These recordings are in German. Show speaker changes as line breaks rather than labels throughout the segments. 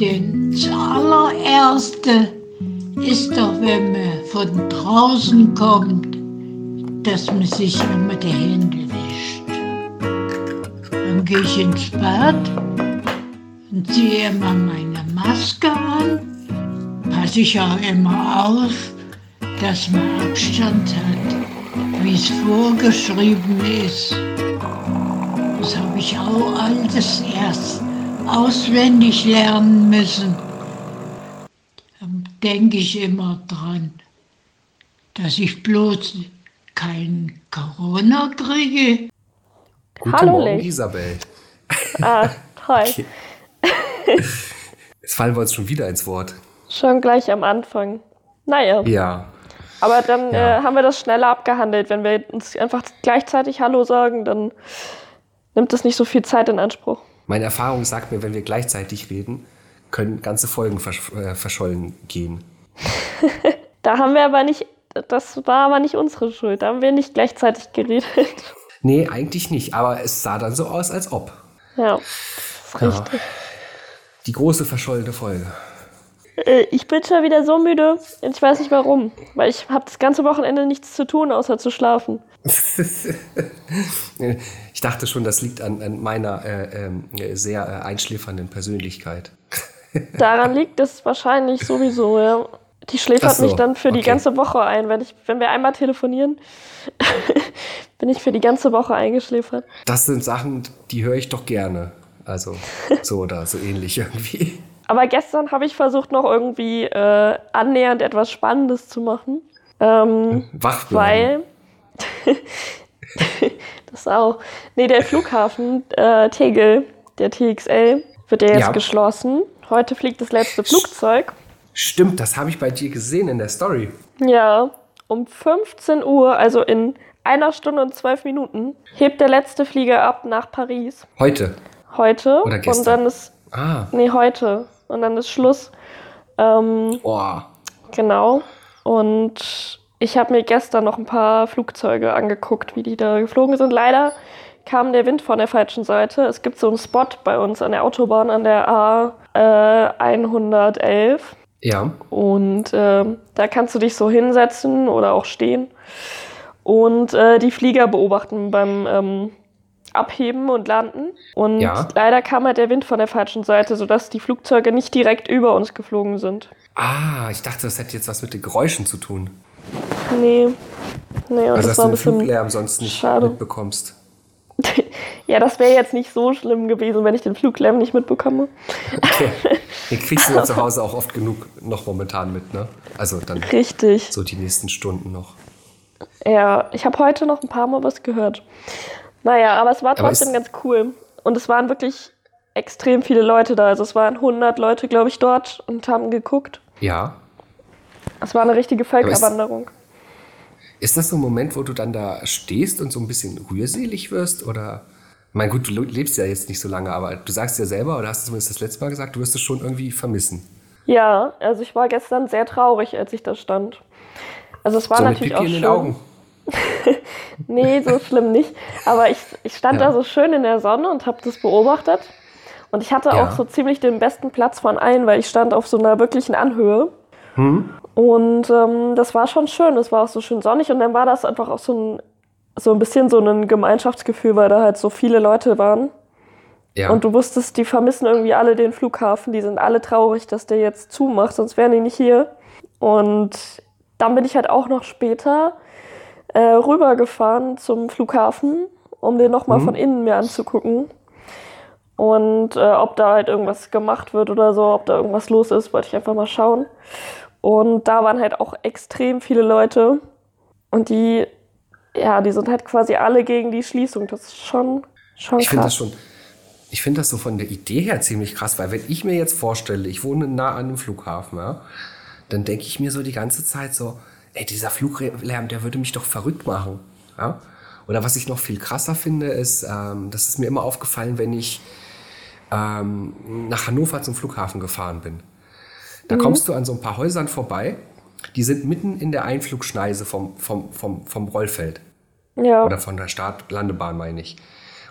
Denn das allererste ist doch, wenn man von draußen kommt, dass man sich immer die Hände wäscht. Dann gehe ich ins Bad und ziehe immer meine Maske an, passe ich auch immer auf, dass man Abstand hat, wie es vorgeschrieben ist. Das habe ich auch alles erst auswendig lernen müssen. Denke ich immer dran, dass ich bloß kein Corona kriege.
Guten
Hallo,
Morgen,
Lee.
Isabel.
Ah, toll.
Okay. Jetzt fallen wir uns schon wieder ins Wort.
Schon gleich am Anfang. Naja,
Ja.
aber dann
Ja.
äh, haben wir das schneller abgehandelt. Wenn wir uns einfach gleichzeitig Hallo sagen, dann nimmt das nicht so viel Zeit in Anspruch.
Meine Erfahrung sagt mir, wenn wir gleichzeitig reden, können ganze Folgen versch äh, verschollen gehen.
Da haben wir aber nicht, das war aber nicht unsere Schuld. Da haben wir nicht gleichzeitig geredet.
Nee, eigentlich nicht, aber es sah dann so aus, als ob.
Ja, das ist
Ja.
richtig.
Die große verschollene Folge.
Äh, Ich bin schon wieder so müde und ich weiß nicht warum. Weil ich habe das ganze Wochenende nichts zu tun, außer zu schlafen.
Ich dachte schon, das liegt an, an meiner äh, ähm, sehr äh, einschläfernden Persönlichkeit.
Daran liegt es wahrscheinlich sowieso, ja. Die schläfert
so,
mich dann für die
okay.
ganze Woche ein. Wenn, ich, wenn wir einmal telefonieren, bin ich für die ganze Woche eingeschläfert.
Das sind Sachen, die höre ich doch gerne. Also so oder so ähnlich irgendwie.
Aber gestern habe ich versucht, noch irgendwie äh, annähernd etwas Spannendes zu machen. Ähm,
Wach
weil. das auch. Nee, der Flughafen äh, Tegel, der TXL, wird ja jetzt
Ja.
geschlossen. Heute fliegt das letzte Flugzeug.
Stimmt, das habe ich bei dir gesehen in der Story.
Ja, um 15 Uhr, also in einer Stunde und zwölf Minuten, hebt der letzte Flieger ab nach Paris.
Heute.
Heute.
Oder
Und
gestern.
dann ist.
Ah,
Nee, heute. Und dann ist Schluss. Ähm,
boah.
genau. Und ich habe mir gestern noch ein paar Flugzeuge angeguckt, wie die da geflogen sind. Leider kam der Wind von der falschen Seite. Es gibt so einen Spot bei uns an der Autobahn an der A äh, 111.
Ja.
Und ähm, da kannst du dich so hinsetzen oder auch stehen und äh, die Flieger beobachten beim ähm, Abheben und Landen. Und
Ja.
leider kam halt der Wind von der falschen Seite, sodass die Flugzeuge nicht direkt über uns geflogen sind.
Ah, ich dachte, das hätte jetzt was mit den Geräuschen zu tun.
Nee. Nee, und
Also,
das
dass
war
du
ein
den. Fluglärm sonst nicht
schade.
mitbekommst.
ja, das wäre jetzt nicht so schlimm gewesen, wenn ich den Fluglärm nicht mitbekomme.
Okay. Den kriegst du ja zu Hause auch oft genug noch momentan mit, ne? Also dann
Richtig.
so die nächsten Stunden noch.
Ja, ich habe heute noch ein paar Mal was gehört. Naja, aber es war
Aber
trotzdem ganz cool. Und es waren wirklich extrem viele Leute da. Also es waren 100 Leute, glaube ich, dort und haben geguckt.
Ja.
Es war eine richtige Völkerwanderung.
Ist das so ein Moment, wo du dann da stehst und so ein bisschen rührselig wirst? Oder, ich meine, gut, du lebst ja jetzt nicht so lange, aber du sagst ja selber, oder hast du zumindest das letzte Mal gesagt, du wirst es schon irgendwie vermissen.
Ja, also ich war gestern sehr traurig, als ich da stand. Also es war
so mit
natürlich
Pipi
auch
in
schön.
den Augen.
Nee, so schlimm nicht. Aber ich, ich stand
Ja.
da so schön in der Sonne und habe das beobachtet. Und ich hatte
Ja.
auch so ziemlich den besten Platz von allen, weil ich stand auf so einer wirklichen Anhöhe.
Hm?
Und ähm, das war schon schön. Es war auch so schön sonnig. Und dann war das einfach auch so ein, so ein bisschen so ein Gemeinschaftsgefühl, weil da halt so viele Leute waren.
Ja.
Und du wusstest, die vermissen irgendwie alle den Flughafen. Die sind alle traurig, dass der jetzt zumacht, sonst wären die nicht hier. Und dann bin ich halt auch noch später äh, rübergefahren zum Flughafen, um den nochmal
Mhm.
von innen mir anzugucken. Und äh, ob da halt irgendwas gemacht wird oder so, ob da irgendwas los ist, wollte ich einfach mal schauen. Und da waren halt auch extrem viele Leute. Und die, ja, die sind halt quasi alle gegen die Schließung. Das ist schon, schon
Ich finde das
krass.
schon, ich finde das so von der Idee her ziemlich krass, weil wenn ich mir jetzt vorstelle, ich wohne nah an einem Flughafen, ja, dann denke ich mir so die ganze Zeit so, ey, dieser Fluglärm, der würde mich doch verrückt machen. Ja? Oder was ich noch viel krasser finde, ist, ähm, das ist mir immer aufgefallen, wenn ich ähm, nach Hannover zum Flughafen gefahren bin. Da kommst du an so ein paar Häusern vorbei, die sind mitten in der Einflugschneise vom, vom, vom, vom Rollfeld
Ja.
oder von der Start-Landebahn, meine ich.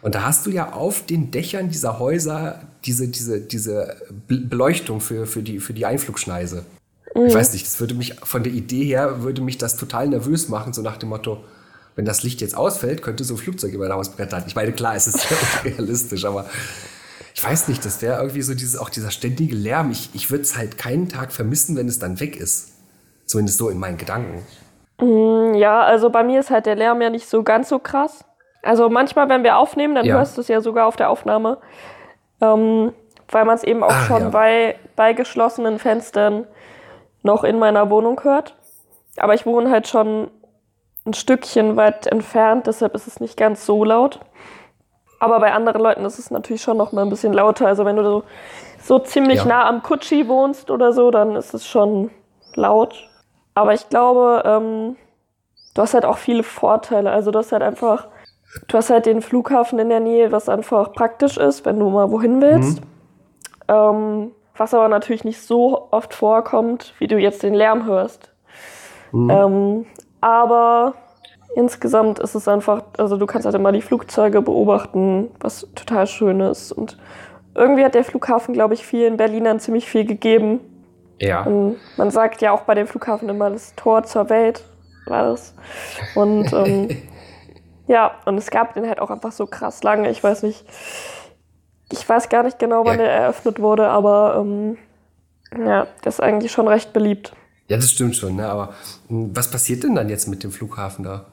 Und da hast du ja auf den Dächern dieser Häuser diese, diese, diese Beleuchtung für, für, die, für die Einflugschneise. Mhm. Ich weiß nicht, das würde mich von der Idee her, würde mich das total nervös machen, so nach dem Motto, wenn das Licht jetzt ausfällt, könnte so ein Flugzeug über der Hausbrettern. Ich meine, klar, es ist realistisch, aber ich weiß nicht, das wäre irgendwie so dieses, auch dieser ständige Lärm. Ich, ich würde es halt keinen Tag vermissen, wenn es dann weg ist. Zumindest so in meinen Gedanken.
Mm, ja, also bei mir ist halt der Lärm ja nicht so ganz so krass. Also manchmal, wenn wir aufnehmen, dann ja. hörst du es ja sogar auf der Aufnahme. Ähm, weil man es eben auch ah, schon ja. bei, bei geschlossenen Fenstern noch in meiner Wohnung hört. Aber ich wohne halt schon ein Stückchen weit entfernt, deshalb ist es nicht ganz so laut. Aber bei anderen Leuten ist es natürlich schon noch mal ein bisschen lauter. Also wenn du so, so ziemlich ja. nah am Kutschi wohnst oder so, dann ist es schon laut. Aber ich glaube, ähm, du hast halt auch viele Vorteile. Also du hast halt einfach Du hast halt den Flughafen in der Nähe, was einfach praktisch ist, wenn du mal wohin willst. Mhm. Ähm, was aber natürlich nicht so oft vorkommt, wie du jetzt den Lärm hörst. Mhm. Ähm, aber insgesamt ist es einfach, also du kannst halt immer die Flugzeuge beobachten, was total schön ist. Und irgendwie hat der Flughafen, glaube ich, vielen Berlinern ziemlich viel gegeben.
Ja.
Und man sagt ja auch bei dem Flughafen immer das Tor zur Welt war das. Und ähm, Ja, und es gab den halt auch einfach so krass lange. Ich weiß nicht, ich weiß gar nicht genau, wann ja. er eröffnet wurde, aber ähm, ja, der ist eigentlich schon recht beliebt.
Ja, das stimmt schon, ne? aber hm, was passiert denn dann jetzt mit dem Flughafen da?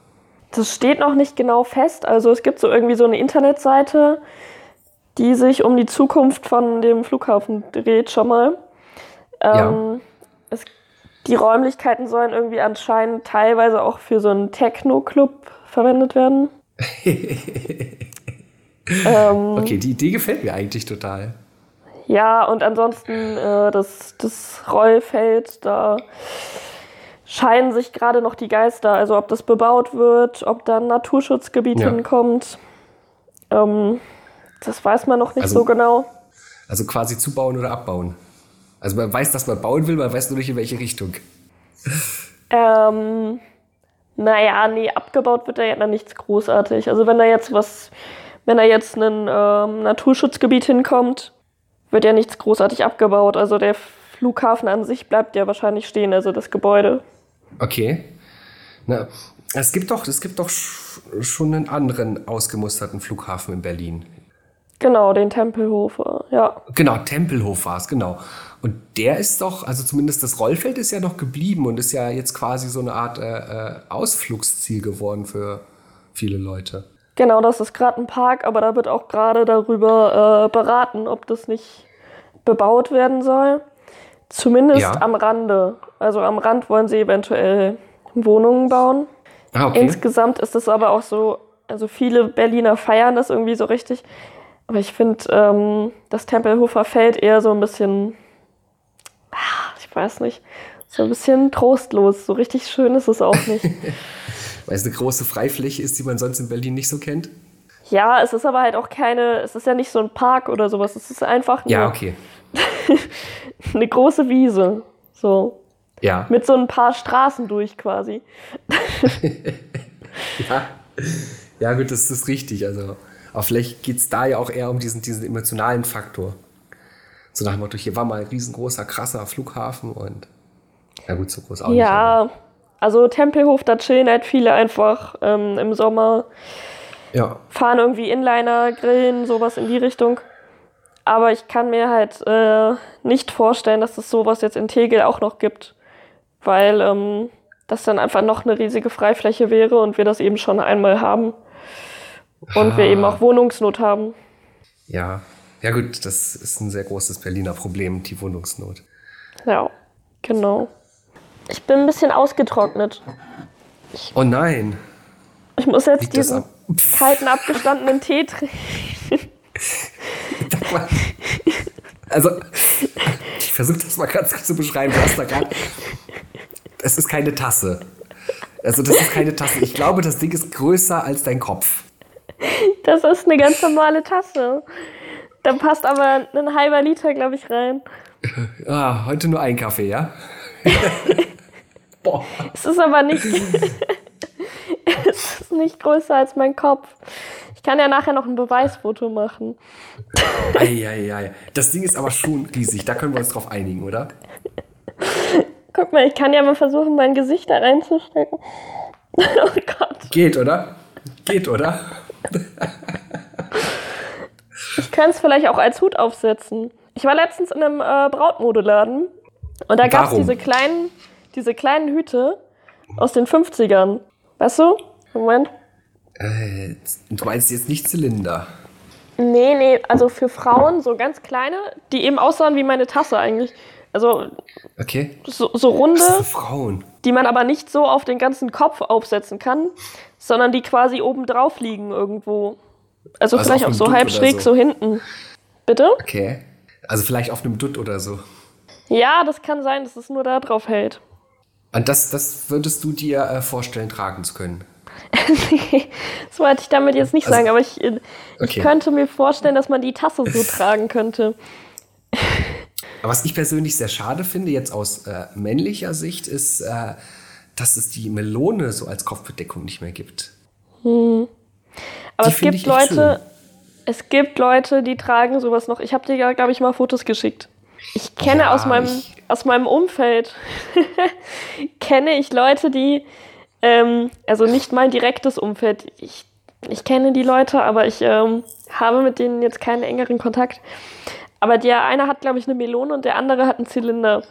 Das steht noch nicht genau fest. Also es gibt so irgendwie so eine Internetseite, die sich um die Zukunft von dem Flughafen dreht schon mal. Ähm, ja. es, die Räumlichkeiten sollen irgendwie anscheinend teilweise auch für so einen Techno-Club verwendet werden.
ähm, okay, die Idee gefällt mir eigentlich total.
Ja, und ansonsten äh, das, das Rollfeld, da scheinen sich gerade noch die Geister, also ob das bebaut wird, ob da ein Naturschutzgebiet ja. hinkommt. Ähm, das weiß man noch nicht also, so genau.
Also quasi zubauen oder abbauen. Also man weiß, dass man bauen will, man weiß nur nicht in welche Richtung.
Ähm, naja, nee, abgebaut wird da ja nichts großartig. Also wenn da jetzt was, wenn da jetzt ein ähm, Naturschutzgebiet hinkommt, wird ja nichts großartig abgebaut. Also der Flughafen an sich bleibt ja wahrscheinlich stehen, also das Gebäude.
Okay. Na, es gibt doch, es gibt doch schon einen anderen ausgemusterten Flughafen in Berlin.
Genau, den Tempelhofer, ja.
Genau, Tempelhof war es, genau. Und der ist doch, also zumindest das Rollfeld ist ja noch geblieben und ist ja jetzt quasi so eine Art äh, äh Ausflugsziel geworden für viele Leute.
Genau, das ist gerade ein Park, aber da wird auch gerade darüber äh, beraten, ob das nicht bebaut werden soll. Zumindest ja. am Rande. Also am Rand wollen sie eventuell Wohnungen bauen. Ah, okay. Insgesamt ist es aber auch so, also viele Berliner feiern das irgendwie so richtig. Aber ich finde, ähm, das Tempelhofer Feld eher so ein bisschen ich weiß nicht, so ein bisschen trostlos. So richtig schön ist es auch nicht.
Weil es eine große Freifläche ist, die man sonst in Berlin nicht so kennt?
Ja, es ist aber halt auch keine, es ist ja nicht so ein Park oder sowas. Es ist einfach
ja, okay.
eine große Wiese. So.
Ja.
Mit so ein paar Straßen durch quasi.
ja. ja, gut, das ist richtig. Also, aber vielleicht geht es da ja auch eher um diesen, diesen emotionalen Faktor. So nach dem Motto, hier war mal ein riesengroßer, krasser Flughafen und ja gut, so groß auch
ja,
nicht.
Also Tempelhof, da chillen halt viele einfach ähm, im Sommer.
Ja.
Fahren irgendwie Inliner, grillen, sowas in die Richtung. Aber ich kann mir halt äh, nicht vorstellen, dass es sowas jetzt in Tegel auch noch gibt. Weil ähm, das dann einfach noch eine riesige Freifläche wäre und wir das eben schon einmal haben. Und ah. wir eben auch Wohnungsnot haben.
Ja, ja gut, das ist ein sehr großes Berliner Problem, die Wohnungsnot.
Ja, genau. Ich bin ein bisschen ausgetrocknet.
Ich, oh nein.
Ich muss jetzt Liegt diesen ab? kalten, abgestandenen Tee trinken.
also, ich versuche das mal ganz kurz zu beschreiben. Du hast da gerade. Es ist keine Tasse. Also, das ist keine Tasse. Ich glaube, das Ding ist größer als dein Kopf.
Das ist eine ganz normale Tasse. Da passt aber ein halber Liter, glaube ich, rein.
Ah, heute nur ein Kaffee, ja?
Boah. Es ist aber nicht. es ist nicht größer als mein Kopf. Ich kann ja nachher noch ein Beweisfoto machen.
Eieiei. Das Ding ist aber schon riesig. Da können wir uns drauf einigen, oder?
Guck mal, ich kann ja mal versuchen, mein Gesicht da reinzustecken. Oh Gott.
Geht, oder? Geht, oder?
Ich könnte es vielleicht auch als Hut aufsetzen. Ich war letztens in einem äh, Brautmodeladen und da gab es diese kleinen, diese kleinen Hüte aus den 50ern. Weißt du? Moment.
Äh, du meinst jetzt nicht Zylinder.
Nee, nee, also für Frauen so ganz kleine, die eben aussahen wie meine Tasse eigentlich. Also
Okay.
so, so runde,
Frauen.
die man aber nicht so auf den ganzen Kopf aufsetzen kann, sondern die quasi oben drauf liegen irgendwo. Also,
Also
vielleicht auch so
Dutt
halb schräg
so.
so hinten. Bitte?
Okay. Also vielleicht auf einem Dutt oder so.
Ja, das kann sein, dass es nur da drauf hält.
Und das, das würdest du dir äh, vorstellen, tragen zu können.
das wollte ich damit jetzt nicht
Also-
sagen, aber ich, äh, ich
Okay.
könnte mir vorstellen, dass man die Tasse so tragen könnte.
Aber was ich persönlich sehr schade finde, jetzt aus äh, männlicher Sicht, ist, äh, dass es die Melone so als Kopfbedeckung nicht mehr gibt.
Aber
Die
es gibt Leute, es gibt Leute, die tragen sowas noch. Ich habe dir ja, glaube ich, mal Fotos geschickt. Ich kenne
Ja,
aus meinem
ich-
aus meinem Umfeld kenne ich Leute, die ähm, also nicht mein direktes Umfeld. Ich, ich kenne die Leute, aber ich ähm, habe mit denen jetzt keinen engeren Kontakt. Aber der eine hat, glaube ich, eine Melone und der andere hat einen Zylinder.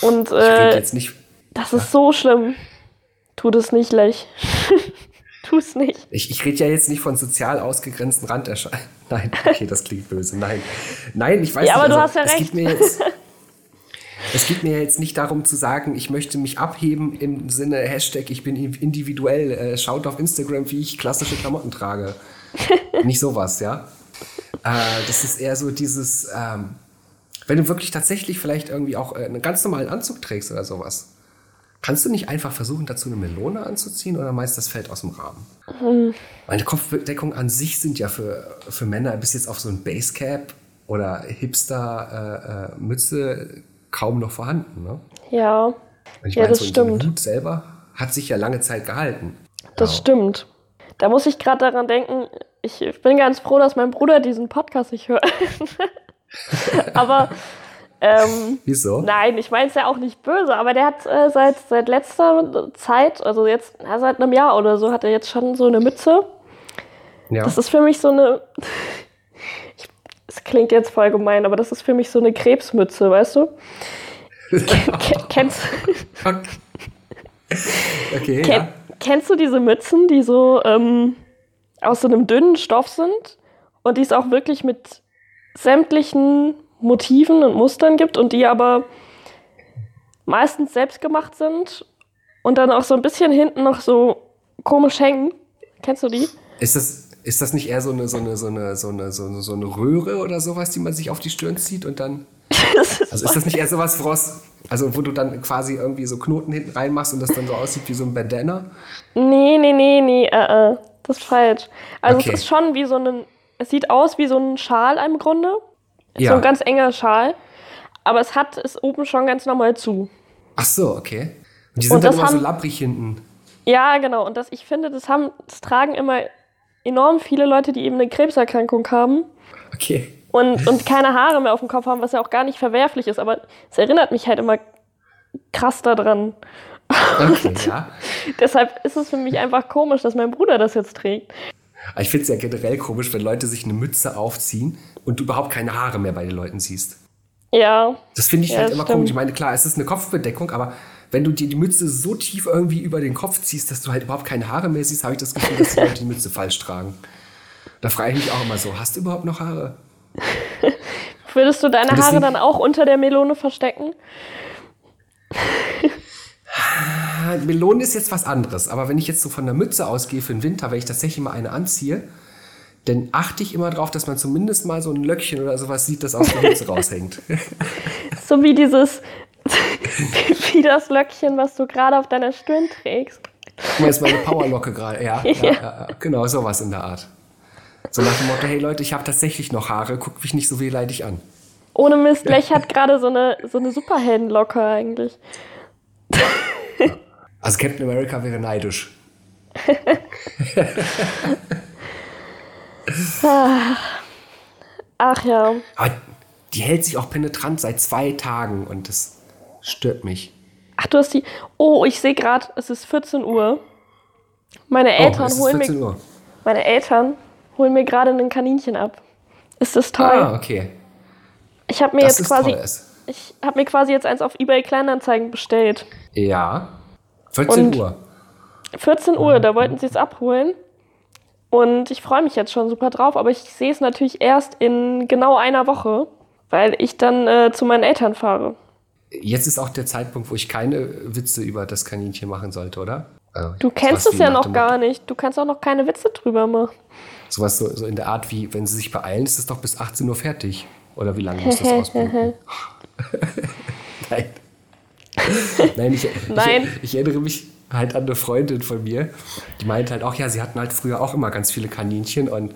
Und äh,
jetzt nicht.
das ist so schlimm. Tu das nicht, Lech. tu es nicht.
Ich, ich rede ja jetzt nicht von sozial ausgegrenzten Randerscheinungen. Nein, okay, das klingt böse. Nein. Nein, ich weiß
Ja,
nicht.
aber du
also,
hast ja recht.
Geht mir jetzt, es geht mir jetzt nicht darum zu sagen, ich möchte mich abheben im Sinne Hashtag, ich bin individuell. Äh, schaut auf Instagram, wie ich klassische Klamotten trage. nicht sowas, ja. Äh, das ist eher so dieses, ähm, wenn du wirklich tatsächlich vielleicht irgendwie auch äh, einen ganz normalen Anzug trägst oder sowas. Kannst du nicht einfach versuchen, dazu eine Melone anzuziehen oder meinst du, das fällt aus dem Rahmen? Meine Kopfbedeckung an sich sind ja für, für Männer bis jetzt auf so ein Basecap oder Hipster-Mütze kaum noch vorhanden. Ne?
Ja,
ich
Ja,
meine,
das
so, so
stimmt.
Hut selber hat sich ja lange Zeit gehalten.
das
Ja.
stimmt. Da muss ich gerade daran denken, ich bin ganz froh, dass mein Bruder diesen Podcast nicht hört. aber ähm,
Wieso?
nein, ich meine es ja auch nicht böse, aber der hat äh, seit, seit letzter Zeit, also jetzt, na, seit einem Jahr oder so, hat er jetzt schon so eine Mütze.
Ja.
Das ist für mich so eine. Klingt jetzt voll gemein, aber das ist für mich so eine Krebsmütze, weißt du? Ke- kennst,
okay,
ken,
ja.
kennst du diese Mützen, die so ähm, aus so einem dünnen Stoff sind und die es auch wirklich mit sämtlichen Motiven und Mustern gibt und die aber meistens selbst gemacht sind und dann auch so ein bisschen hinten noch so komisch hängen? Kennst du die?
Ist das, ist das nicht eher so eine, so, eine, so, eine, so, eine, so, eine, so eine Röhre oder sowas, die man sich auf die Stirn zieht und dann.
Das ist
Also ist das nicht eher sowas, woraus, also wo du dann quasi irgendwie so Knoten hinten reinmachst und das dann so aussieht wie so ein Bandana?
Nee, nee, nee, nee, äh, äh, das ist falsch. Also
Okay.
es ist schon wie so ein, es sieht aus wie so ein Schal im Grunde. So
Ja.
ein ganz enger Schal. Aber es hat es oben schon ganz normal zu.
Ach so, okay. Und die sind
Und
dann
das
immer so
haben-
labbrig hinten.
Ja, genau. Und das, ich finde, das haben, das tragen immer enorm viele Leute, die eben eine Krebserkrankung haben
Okay.
und, und keine Haare mehr auf dem Kopf haben, was ja auch gar nicht verwerflich ist. Aber es erinnert mich halt immer krass daran.
Okay, ja.
Deshalb ist es für mich einfach komisch, dass mein Bruder das jetzt trägt.
Ich finde es ja generell komisch, wenn Leute sich eine Mütze aufziehen und du überhaupt keine Haare mehr bei den Leuten siehst.
Ja,
Das finde ich
Ja,
halt immer
stimmt.
komisch. Ich meine, klar, es ist eine Kopfbedeckung, aber wenn du dir die Mütze so tief irgendwie über den Kopf ziehst, dass du halt überhaupt keine Haare mehr siehst, habe ich das Gefühl, dass die Leute die Mütze falsch tragen. Da frage ich mich auch immer so, hast du überhaupt noch Haare?
Würdest du deine Haare dann auch unter der Melone verstecken?
Ah, Melone ist jetzt was anderes, aber wenn ich jetzt so von der Mütze ausgehe für den Winter, wenn ich tatsächlich mal eine anziehe, dann achte ich immer darauf, dass man zumindest mal so ein Löckchen oder sowas sieht, das aus der Mütze raushängt.
So wie dieses, wie das Löckchen, was du gerade auf deiner Stirn trägst.
Guck mal, ist meine Powerlocke gerade. Ja, ja. Ja, ja, genau, sowas in der Art. So nach dem Motto, hey Leute, ich habe tatsächlich noch Haare, guckt mich nicht so wehleidig an.
Ohne Mist, Lech hat gerade so eine, so eine Superheldenlocke eigentlich.
Also Captain America wäre neidisch.
Ach ja.
Aber die hält sich auch penetrant seit zwei Tagen und das stört mich.
Ach, du hast die. Oh, ich sehe gerade, es ist 14 Uhr. Meine Eltern
oh,
holen
14
mir. Meine Eltern holen mir gerade ein Kaninchen ab. Ist das toll?
Ah, okay.
ich habe mir
Das
jetzt quasi.
toll.
Ich habe mir quasi jetzt eins auf eBay Kleinanzeigen bestellt.
Ja. 14
Und-
Uhr.
14 Uhr, da wollten sie es abholen. Und ich freue mich jetzt schon super drauf, aber ich sehe es natürlich erst in genau einer Woche, weil ich dann äh, zu meinen Eltern fahre.
Jetzt ist auch der Zeitpunkt, wo ich keine Witze über das Kaninchen machen sollte, oder? Äh,
Du kennst es ja noch gar nicht. Du kannst auch noch keine Witze drüber machen.
Sowas so, so in der Art wie, wenn sie sich beeilen, ist es doch bis 18 Uhr fertig. Oder wie lange muss das ausbluten? Nein. Nein, ich,
Nein.
Ich, ich erinnere mich halt an eine Freundin von mir, die meinte halt auch, ja, sie hatten halt früher auch immer ganz viele Kaninchen und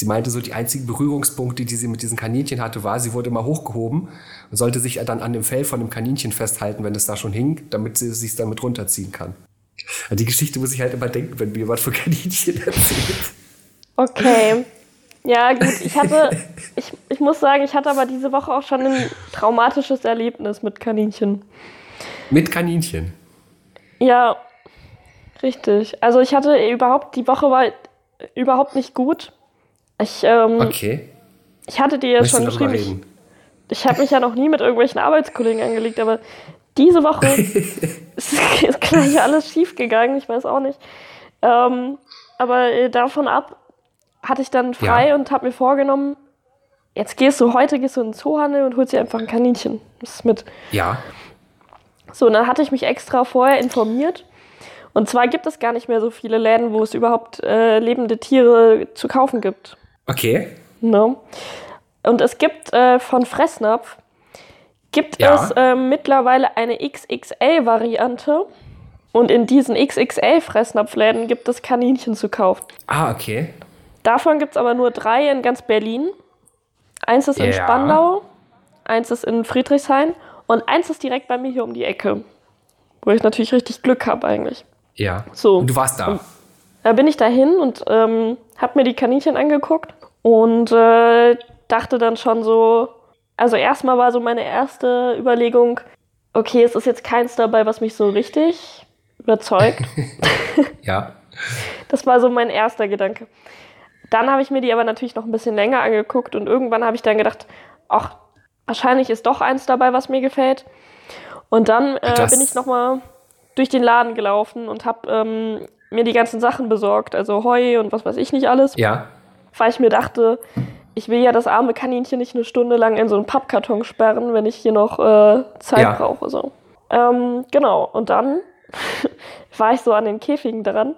sie meinte so, die einzigen Berührungspunkte, die sie mit diesen Kaninchen hatte, war, sie wurde immer hochgehoben und sollte sich dann an dem Fell von dem Kaninchen festhalten, wenn es da schon hing, damit sie es sich damit runterziehen kann. An die Geschichte muss ich halt immer denken, wenn mir jemand von Kaninchen erzählt.
Okay. Ja, gut, ich hatte, ich, ich muss sagen, ich hatte aber diese Woche auch schon ein traumatisches Erlebnis mit Kaninchen.
Mit Kaninchen.
Ja, richtig. Also ich hatte überhaupt, die Woche war überhaupt nicht gut. Ich, ähm,
Okay.
ich hatte dir ja schon geschrieben, ich, ich habe mich ja noch nie mit irgendwelchen Arbeitskollegen angelegt, aber diese Woche ist, ist gleich alles schief gegangen, ich weiß auch nicht. Ähm, aber äh, davon ab hatte ich dann frei
Ja.
und habe mir vorgenommen, jetzt gehst du, heute gehst du in den Zoohandel und holst dir einfach ein Kaninchen. Das ist mit.
Ja.
So, und dann hatte ich mich extra vorher informiert. Und zwar gibt es gar nicht mehr so viele Läden, wo es überhaupt äh, lebende Tiere zu kaufen gibt.
Okay.
Ne? Und es gibt äh, von Fressnapf gibt
Ja.
es äh, mittlerweile eine XXL-Variante. Und in diesen XXL-Fressnapfläden gibt es Kaninchen zu kaufen.
Ah, okay.
Davon gibt es aber nur drei in ganz Berlin. Eins ist in
Ja.
Spandau, eins ist in Friedrichshain und eins ist direkt bei mir hier um die Ecke. Wo ich natürlich richtig Glück habe eigentlich.
Ja.
So.
Und du warst da.
Da bin ich dahin und ähm, habe mir die Kaninchen angeguckt und äh, dachte dann schon so, also erstmal war so meine erste Überlegung, okay, es ist jetzt keins dabei, was mich so richtig überzeugt.
Ja.
Das war so mein erster Gedanke. Dann habe ich mir die aber natürlich noch ein bisschen länger angeguckt und irgendwann habe ich dann gedacht, ach, wahrscheinlich ist doch eins dabei, was mir gefällt. Und dann äh, bin ich nochmal durch den Laden gelaufen und habe ähm, mir die ganzen Sachen besorgt, also Heu und was weiß ich nicht alles,
Ja.
Weil ich mir dachte, ich will ja das arme Kaninchen nicht eine Stunde lang in so einen Pappkarton sperren, wenn ich hier noch äh, Zeit
Ja.
brauche. So. Ähm, genau, und dann war ich so an den Käfigen dran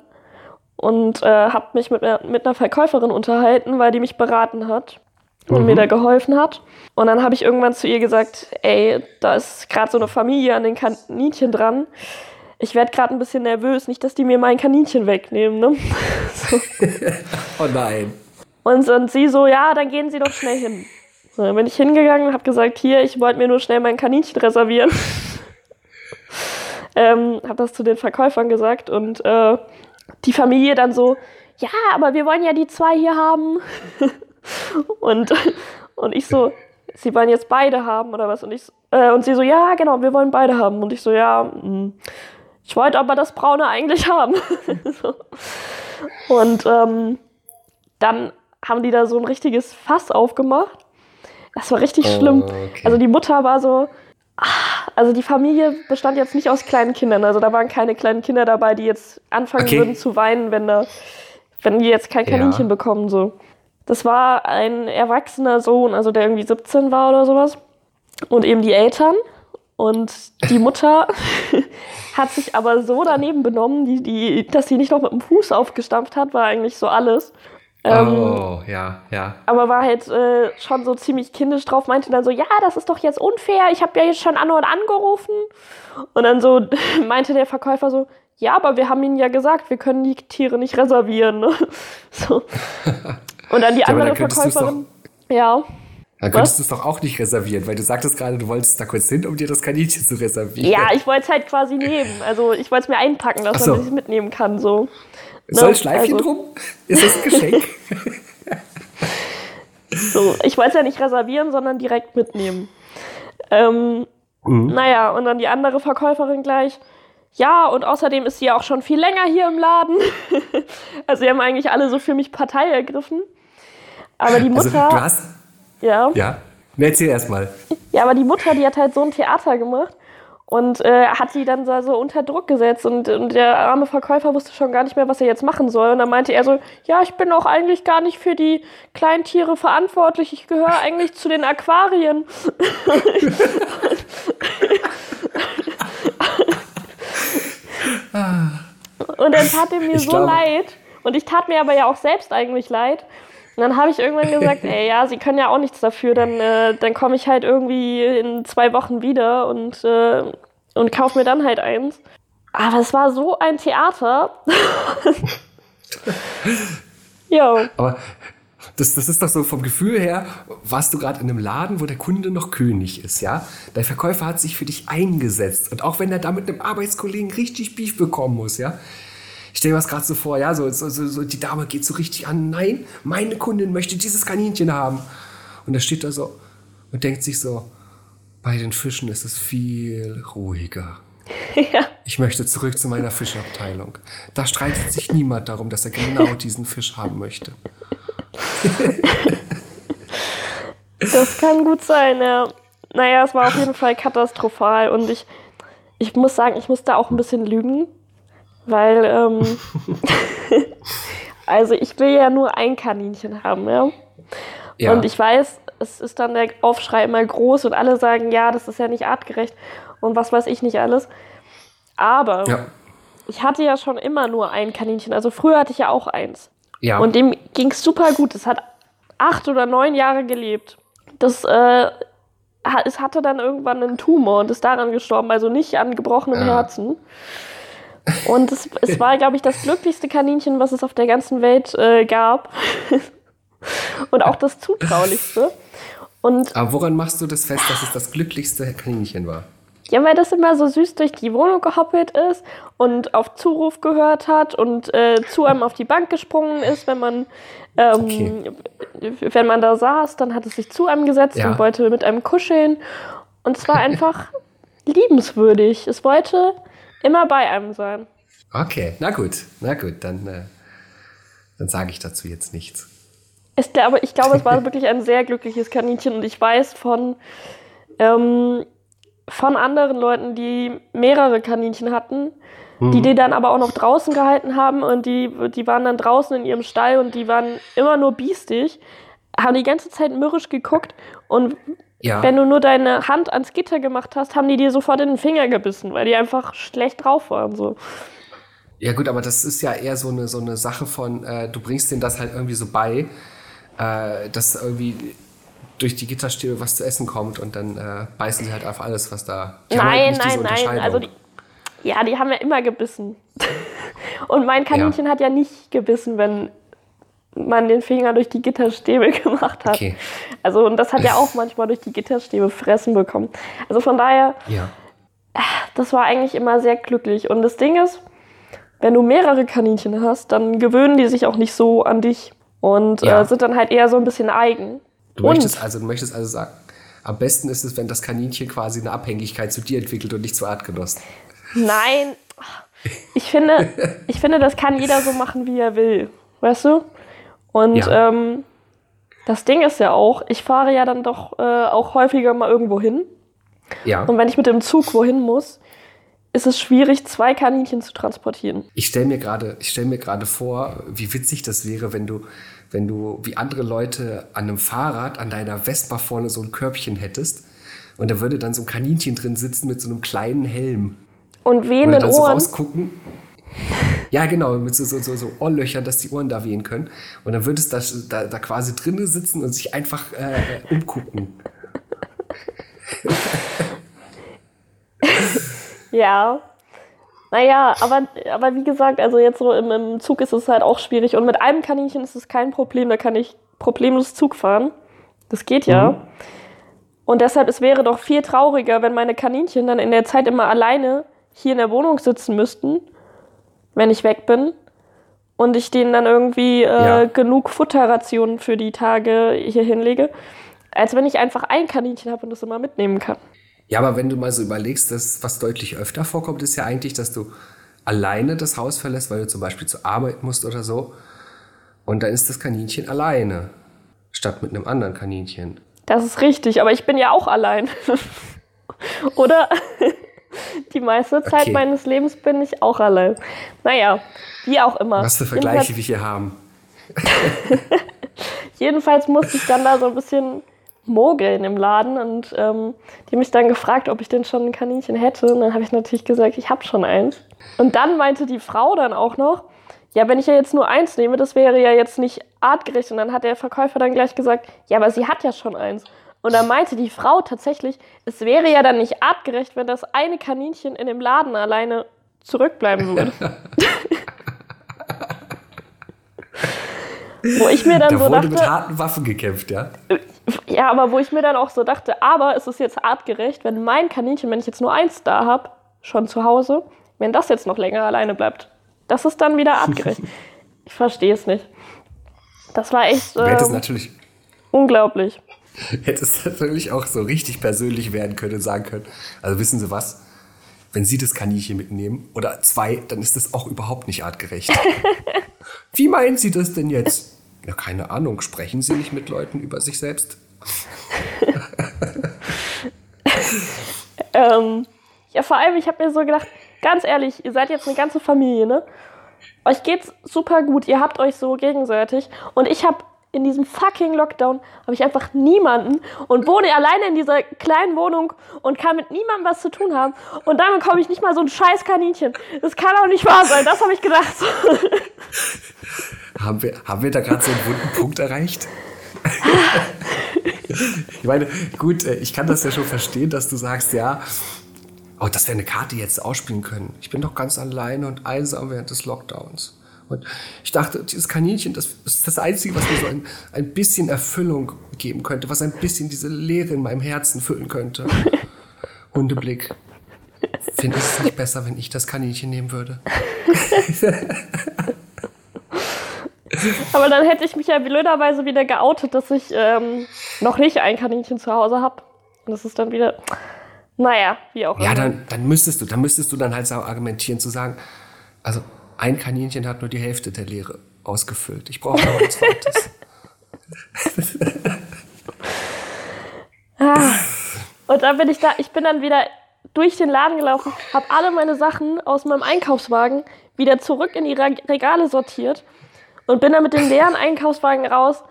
und äh, habe mich mit, einer- mit einer Verkäuferin unterhalten, weil die mich beraten hat und mir da geholfen hat. Und dann habe ich irgendwann zu ihr gesagt, ey, da ist gerade so eine Familie an den Kaninchen dran. Ich werde gerade ein bisschen nervös, nicht, dass die mir mein Kaninchen wegnehmen. Ne? so.
Oh nein.
Und, und sie so, ja, dann gehen Sie doch schnell hin. So, dann bin ich hingegangen und habe gesagt, hier, ich wollte mir nur schnell mein Kaninchen reservieren. ähm, habe das zu den Verkäufern gesagt und äh, die Familie dann so, ja, aber wir wollen ja die zwei hier haben. und, und ich so, sie wollen jetzt beide haben oder was? Und, ich, äh, und sie so, ja, genau, wir wollen beide haben. Und ich so, ja, mh, ich wollte aber das Braune eigentlich haben. so. Und ähm, dann haben die da so ein richtiges Fass aufgemacht. Das war richtig schlimm.
Okay.
Also die Mutter war so, ah, also die Familie bestand jetzt nicht aus kleinen Kindern. Also da waren keine kleinen Kinder dabei, die jetzt anfangen
Okay.
würden zu weinen, wenn da, wenn die jetzt kein
Ja.
Kaninchen bekommen. So. Das war ein erwachsener Sohn, also der irgendwie 17 war oder sowas. Und eben die Eltern. Und die Mutter hat sich aber so daneben benommen, die, die, dass sie nicht noch mit dem Fuß aufgestampft hat, war eigentlich so alles. Ähm,
oh, ja, ja.
aber war halt äh, schon so ziemlich kindisch drauf, meinte dann so, ja, das ist doch jetzt unfair, ich habe ja jetzt schon an und angerufen. Und dann so meinte der Verkäufer so, ja, aber wir haben ihnen ja gesagt, wir können die Tiere nicht reservieren. Ne? So. Und dann die andere
dann könntest du's
Verkäuferin, ja,
Dann könntest du es doch auch nicht reservieren, weil du sagtest gerade, du wolltest da kurz hin, um dir das Kaninchen zu reservieren.
ja, ich wollte es halt quasi nehmen. Also ich wollte es mir einpacken, dass
so.
man es mitnehmen kann. So.
Soll
ne,
ein Schleifchen
also-
drum? Ist das ein Geschenk?
So, ich wollte es ja nicht reservieren, sondern direkt mitnehmen. Ähm, mhm. Naja, und dann die andere Verkäuferin gleich. Ja, und außerdem ist sie ja auch schon viel länger hier im Laden. also, sie haben eigentlich alle so für mich Partei ergriffen. Aber die also, Mutter.
Also, du hast. Ja. Ja. Erzähl erst mal.
Ja, aber die Mutter, die hat halt so ein Theater gemacht und äh, hat die dann so unter Druck gesetzt und, und, der arme Verkäufer wusste schon gar nicht mehr, was er jetzt machen soll. Und dann meinte er so, ja, ich bin auch eigentlich gar nicht für die Kleintiere verantwortlich, ich gehöre eigentlich zu den Aquarien. und dann tat er mir ich so glaube... leid. Und ich tat mir aber ja auch selbst eigentlich leid. Und dann habe ich irgendwann gesagt, ey, ja, sie können ja auch nichts dafür, dann, äh, dann komme ich halt irgendwie in zwei Wochen wieder und, äh, und kaufe mir dann halt eins. Aber es war so ein Theater.
ja. Aber das, das ist doch so vom Gefühl her, warst du gerade in einem Laden, wo der Kunde noch König ist, ja? Der Verkäufer hat sich für dich eingesetzt. Und auch wenn er da mit einem Arbeitskollegen richtig Beef bekommen muss, ja? Ich stelle mir das gerade so vor, ja, so, so, so, die Dame geht so richtig an, nein, meine Kundin möchte dieses Kaninchen haben. Und er steht da so und denkt sich so, bei den Fischen ist es viel ruhiger. Ja. Ich möchte zurück zu meiner Fischabteilung. Da streitet sich niemand darum, dass er genau diesen Fisch haben möchte.
das kann gut sein, ja. Naja, es war auf jeden Fall katastrophal und ich, ich muss sagen, ich musste auch ein bisschen lügen, weil, ähm, also ich will ja nur ein Kaninchen haben, ja? ja. Und ich weiß, es ist dann der Aufschrei immer groß und alle sagen, ja, das ist ja nicht artgerecht und was weiß ich nicht alles. Aber ja. ich hatte ja schon immer nur ein Kaninchen. Also früher hatte ich ja auch eins. Ja. Und dem ging es super gut. Es hat acht oder neun Jahre gelebt. Das äh, es hatte dann irgendwann einen Tumor und ist daran gestorben, also nicht an gebrochenem ja. Herzen. Und es, es war, glaube ich, das glücklichste Kaninchen, was es auf der ganzen Welt äh, gab. und auch das zutraulichste. Und
Aber woran machst du das fest, dass es das glücklichste Kaninchen war?
Ja, weil das immer so süß durch die Wohnung gehoppelt ist und auf Zuruf gehört hat und äh, zu einem auf die Bank gesprungen ist, wenn man, ähm, okay. wenn man da saß, dann hat es sich zu einem gesetzt ja. und wollte mit einem kuscheln. Und es war einfach liebenswürdig. Es wollte immer bei einem sein.
Okay, na gut, na gut, dann, äh, dann sage ich dazu jetzt nichts.
Es, aber ich glaube, es war wirklich ein sehr glückliches Kaninchen und ich weiß von, ähm, von anderen Leuten, die mehrere Kaninchen hatten, mhm. die die dann aber auch noch draußen gehalten haben und die, die waren dann draußen in ihrem Stall und die waren immer nur biestig, haben die ganze Zeit mürrisch geguckt und ja. Wenn du nur deine Hand ans Gitter gemacht hast, haben die dir sofort in den Finger gebissen, weil die einfach schlecht drauf waren. So.
Ja gut, aber das ist ja eher so eine, so eine Sache von, äh, du bringst denen das halt irgendwie so bei, äh, dass irgendwie durch die Gitterstäbe was zu essen kommt und dann äh, beißen sie halt einfach alles, was da.
Die nein, halt nein, nein. Also die, ja, die haben ja immer gebissen. und mein Kaninchen ja. hat ja nicht gebissen, wenn man den Finger durch die Gitterstäbe gemacht hat. Okay. Also, und das hat er auch manchmal durch die Gitterstäbe fressen bekommen. Also von daher, ja. das war eigentlich immer sehr glücklich. Und das Ding ist, wenn du mehrere Kaninchen hast, dann gewöhnen die sich auch nicht so an dich und ja. äh, sind dann halt eher so ein bisschen eigen.
Du möchtest also, du möchtest also sagen, am besten ist es, wenn das Kaninchen quasi eine Abhängigkeit zu dir entwickelt und nicht zu Artgenossen.
Nein, ich finde, ich finde, das kann jeder so machen, wie er will. Weißt du? Und ja. ähm, das Ding ist ja auch, ich fahre ja dann doch äh, auch häufiger mal irgendwo hin. Ja. Und wenn ich mit dem Zug wohin muss, ist es schwierig, zwei Kaninchen zu transportieren.
Ich stelle mir gerade, ich stelle mir gerade vor, wie witzig das wäre, wenn du, wenn du wie andere Leute an einem Fahrrad an deiner Vespa vorne so ein Körbchen hättest und da würde dann so ein Kaninchen drin sitzen mit so einem kleinen Helm.
Und wehenden Ohren. So
rausgucken. Ja, genau, mit so, so, so, so Ohrlöchern, dass die Ohren da wehen können. Und dann würdest du da, da quasi drinnen sitzen und sich einfach äh, umgucken.
ja. Naja, aber, aber wie gesagt, also jetzt so im, im Zug ist es halt auch schwierig. Und mit einem Kaninchen ist es kein Problem, da kann ich problemlos Zug fahren. Das geht ja. Mhm. Und deshalb, es wäre doch viel trauriger, wenn meine Kaninchen dann in der Zeit immer alleine hier in der Wohnung sitzen müssten wenn ich weg bin und ich denen dann irgendwie äh,
Ja.
genug Futterrationen für die Tage hier hinlege, als wenn ich einfach ein Kaninchen habe und das immer mitnehmen kann.
Ja, aber wenn du mal so überlegst, dass was deutlich öfter vorkommt, ist ja eigentlich, dass du alleine das Haus verlässt, weil du zum Beispiel zur Arbeit musst oder so. Und dann ist das Kaninchen alleine, statt mit einem anderen Kaninchen.
Das ist richtig, aber ich bin ja auch allein. Oder? Die meiste Zeit
Okay.
meines Lebens bin ich auch allein. Naja, wie auch immer.
Was für Vergleiche wir hier haben.
Jedenfalls musste ich dann da so ein bisschen mogeln im Laden und ähm, die mich dann gefragt, ob ich denn schon ein Kaninchen hätte. Und dann habe ich natürlich gesagt, ich habe schon eins. Und dann meinte die Frau dann auch noch, ja, wenn ich ja jetzt nur eins nehme, das wäre ja jetzt nicht artgerecht. Und dann hat der Verkäufer dann gleich gesagt, ja, aber sie hat ja schon eins. Und dann meinte die Frau tatsächlich, es wäre ja dann nicht artgerecht, wenn das eine Kaninchen in dem Laden alleine zurückbleiben würde. Wo ich mir dann
Da
so
wurde
dachte,
mit harten Waffen gekämpft, ja?
ja, aber wo ich mir dann auch so dachte, aber es ist jetzt artgerecht, wenn mein Kaninchen, wenn ich jetzt nur eins da habe, schon zu Hause, wenn das jetzt noch länger alleine bleibt, das ist dann wieder artgerecht. ich verstehe es nicht. Das war echt
natürlich,
unglaublich.
hättest natürlich auch so richtig persönlich werden können und sagen können, also wissen Sie was? Wenn Sie das Kaninchen mitnehmen oder zwei, dann ist das auch überhaupt nicht artgerecht. Wie meinen Sie das denn jetzt? Ja, keine Ahnung. Sprechen Sie nicht mit Leuten über sich selbst?
Ähm, ja, vor allem, ich habe mir so gedacht, ganz ehrlich, ihr seid jetzt eine ganze Familie, ne? Euch geht's super gut, ihr habt euch so gegenseitig und ich habe in diesem fucking Lockdown habe ich einfach niemanden und wohne alleine in dieser kleinen Wohnung und kann mit niemandem was zu tun haben und dann bekomme ich nicht mal so ein scheiß Kaninchen. Das kann auch nicht wahr sein, das habe ich gedacht.
Haben wir, haben wir da gerade so einen wunden Punkt erreicht? ich meine, gut, äh, ich kann das ja schon verstehen, dass du sagst, ja, oh, dass wir eine Karte jetzt ausspielen können. Ich bin doch ganz alleine und einsam während des Lockdowns. Und ich dachte, dieses Kaninchen, das ist das Einzige, was mir so ein, ein bisschen Erfüllung geben könnte, was ein bisschen diese Leere in meinem Herzen füllen könnte. Hundeblick. Findest du es nicht besser, wenn ich das Kaninchen nehmen würde?
Aber dann hätte ich mich ja blöderweise wieder geoutet, dass ich ähm, noch nicht ein Kaninchen zu Hause habe. Und das ist dann wieder, naja, wie auch
Ja,
immer.
dann, dann müsstest du, dann müsstest du dann halt so argumentieren zu sagen, also ein Kaninchen hat nur die Hälfte der Leere ausgefüllt. Ich brauche noch ein zweites.
Und dann bin ich da, ich bin dann wieder durch den Laden gelaufen, habe alle meine Sachen aus meinem Einkaufswagen wieder zurück in die Re- Regale sortiert und bin dann mit dem leeren Einkaufswagen raus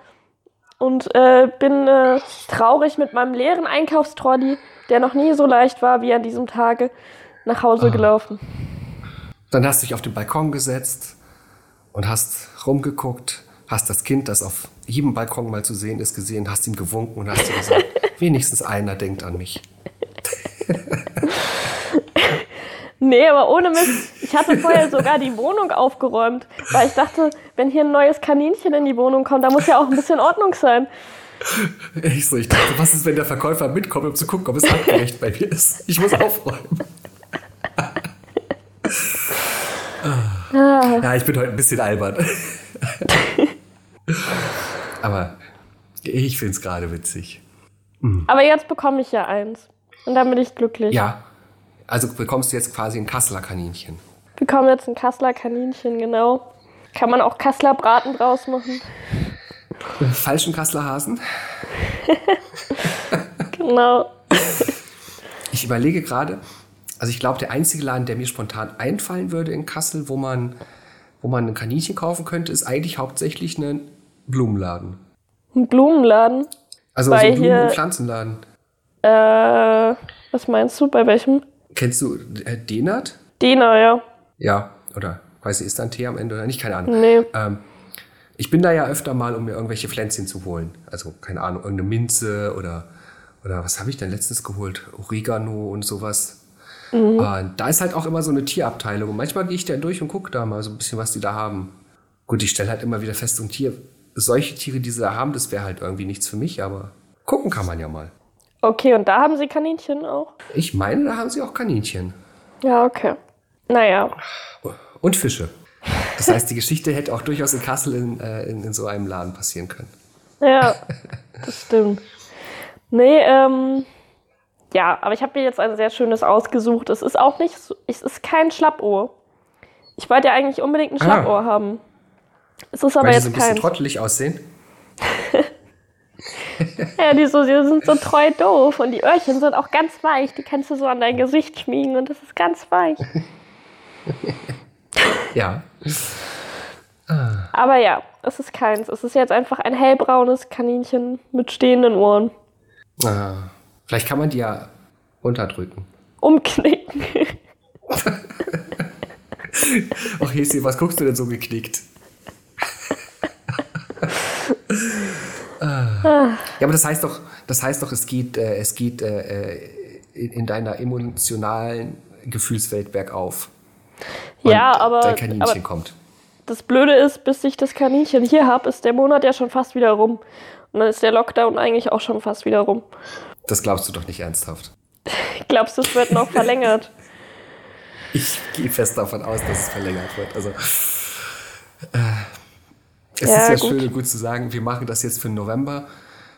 und äh, bin äh, traurig mit meinem leeren Einkaufstrolli, der noch nie so leicht war wie an diesem Tage, nach Hause gelaufen.
Dann hast du dich auf den Balkon gesetzt und hast rumgeguckt, hast das Kind, das auf jedem Balkon mal zu sehen ist, gesehen, hast ihm gewunken und hast gesagt, wenigstens einer denkt an mich.
Nee, aber ohne Mist. Ich hatte vorher sogar die Wohnung aufgeräumt, weil ich dachte, wenn hier ein neues Kaninchen in die Wohnung kommt, da muss ja auch ein bisschen Ordnung sein.
Ich so, ich dachte, was ist, wenn der Verkäufer mitkommt, um zu gucken, ob es artgerecht bei mir ist? Ich muss aufräumen. Ja, ich bin heute ein bisschen albern. Aber ich finde es gerade witzig.
Aber jetzt bekomme ich ja eins. Und dann bin ich glücklich.
Ja, also bekommst du jetzt quasi ein Kasseler Kaninchen.
Bekomme jetzt ein Kasseler Kaninchen, genau. Kann man auch Kasseler Braten draus machen.
Falschen Kasseler Hasen.
Genau.
Ich überlege gerade, also ich glaube, der einzige Laden, der mir spontan einfallen würde in Kassel, wo man, wo man ein Kaninchen kaufen könnte, ist eigentlich hauptsächlich ein Blumenladen.
Ein Blumenladen.
Also
Bei
so ein Blumen- und Pflanzenladen.
Äh, was meinst du? Bei welchem?
Kennst du äh, Denat?
Dena, ja.
Ja, oder weiß ich, ist da ein T am Ende oder nicht? Keine Ahnung.
Nee.
Ähm, ich bin da ja öfter mal, um mir irgendwelche Pflänzchen zu holen. Also, keine Ahnung, irgendeine Minze oder, oder was habe ich denn letztens geholt? Oregano und sowas. Äh, da ist halt auch immer so eine Tierabteilung. Und manchmal gehe ich da durch und gucke da mal so ein bisschen, was die da haben. Gut, ich stelle halt immer wieder fest, so ein Tier, solche Tiere, die sie da haben, das wäre halt irgendwie nichts für mich, aber gucken kann man ja mal.
Okay, und da haben sie Kaninchen auch?
Ich meine, da haben sie auch Kaninchen.
Ja, okay. Naja.
Und Fische. Das heißt, die Geschichte hätte auch durchaus in Kassel in, äh, in, in so einem Laden passieren können.
Ja, das stimmt. Nee, ähm, ja, aber ich habe mir jetzt ein sehr schönes ausgesucht. Es ist auch nicht, so, es ist kein Schlappohr. Ich wollte ja eigentlich unbedingt ein
Ah.
Schlappohr haben. Es ist aber
Weil
jetzt
so ein bisschen
kein.
trottelig aussehen.
Ja, die, so, die sind so treu doof und die Öhrchen sind auch ganz weich. Die kannst du so an dein Gesicht schmiegen und das ist ganz weich.
Ja.
Aber ja, es ist keins. Es ist jetzt einfach ein hellbraunes Kaninchen mit stehenden Ohren.
Ah, vielleicht kann man die ja unterdrücken.
Umknicken.
Ach, Hesi, was guckst du denn so geknickt? Ah. ja, aber das heißt doch, das heißt doch, es geht, äh, es geht äh, äh, in, in deiner emotionalen Gefühlswelt bergauf.
ja, aber,
dein Kaninchen
aber
kommt.
das Blöde ist, bis ich das Kaninchen hier habe, ist der Monat ja schon fast wieder rum. Und dann ist der Lockdown eigentlich auch schon fast wieder rum.
Das glaubst du doch nicht ernsthaft.
Glaubst du, es wird noch verlängert?
Ich gehe fest davon aus, dass es verlängert wird. Also äh, es
Ja,
ist ja
gut.
schön und gut zu sagen, wir machen das jetzt für November.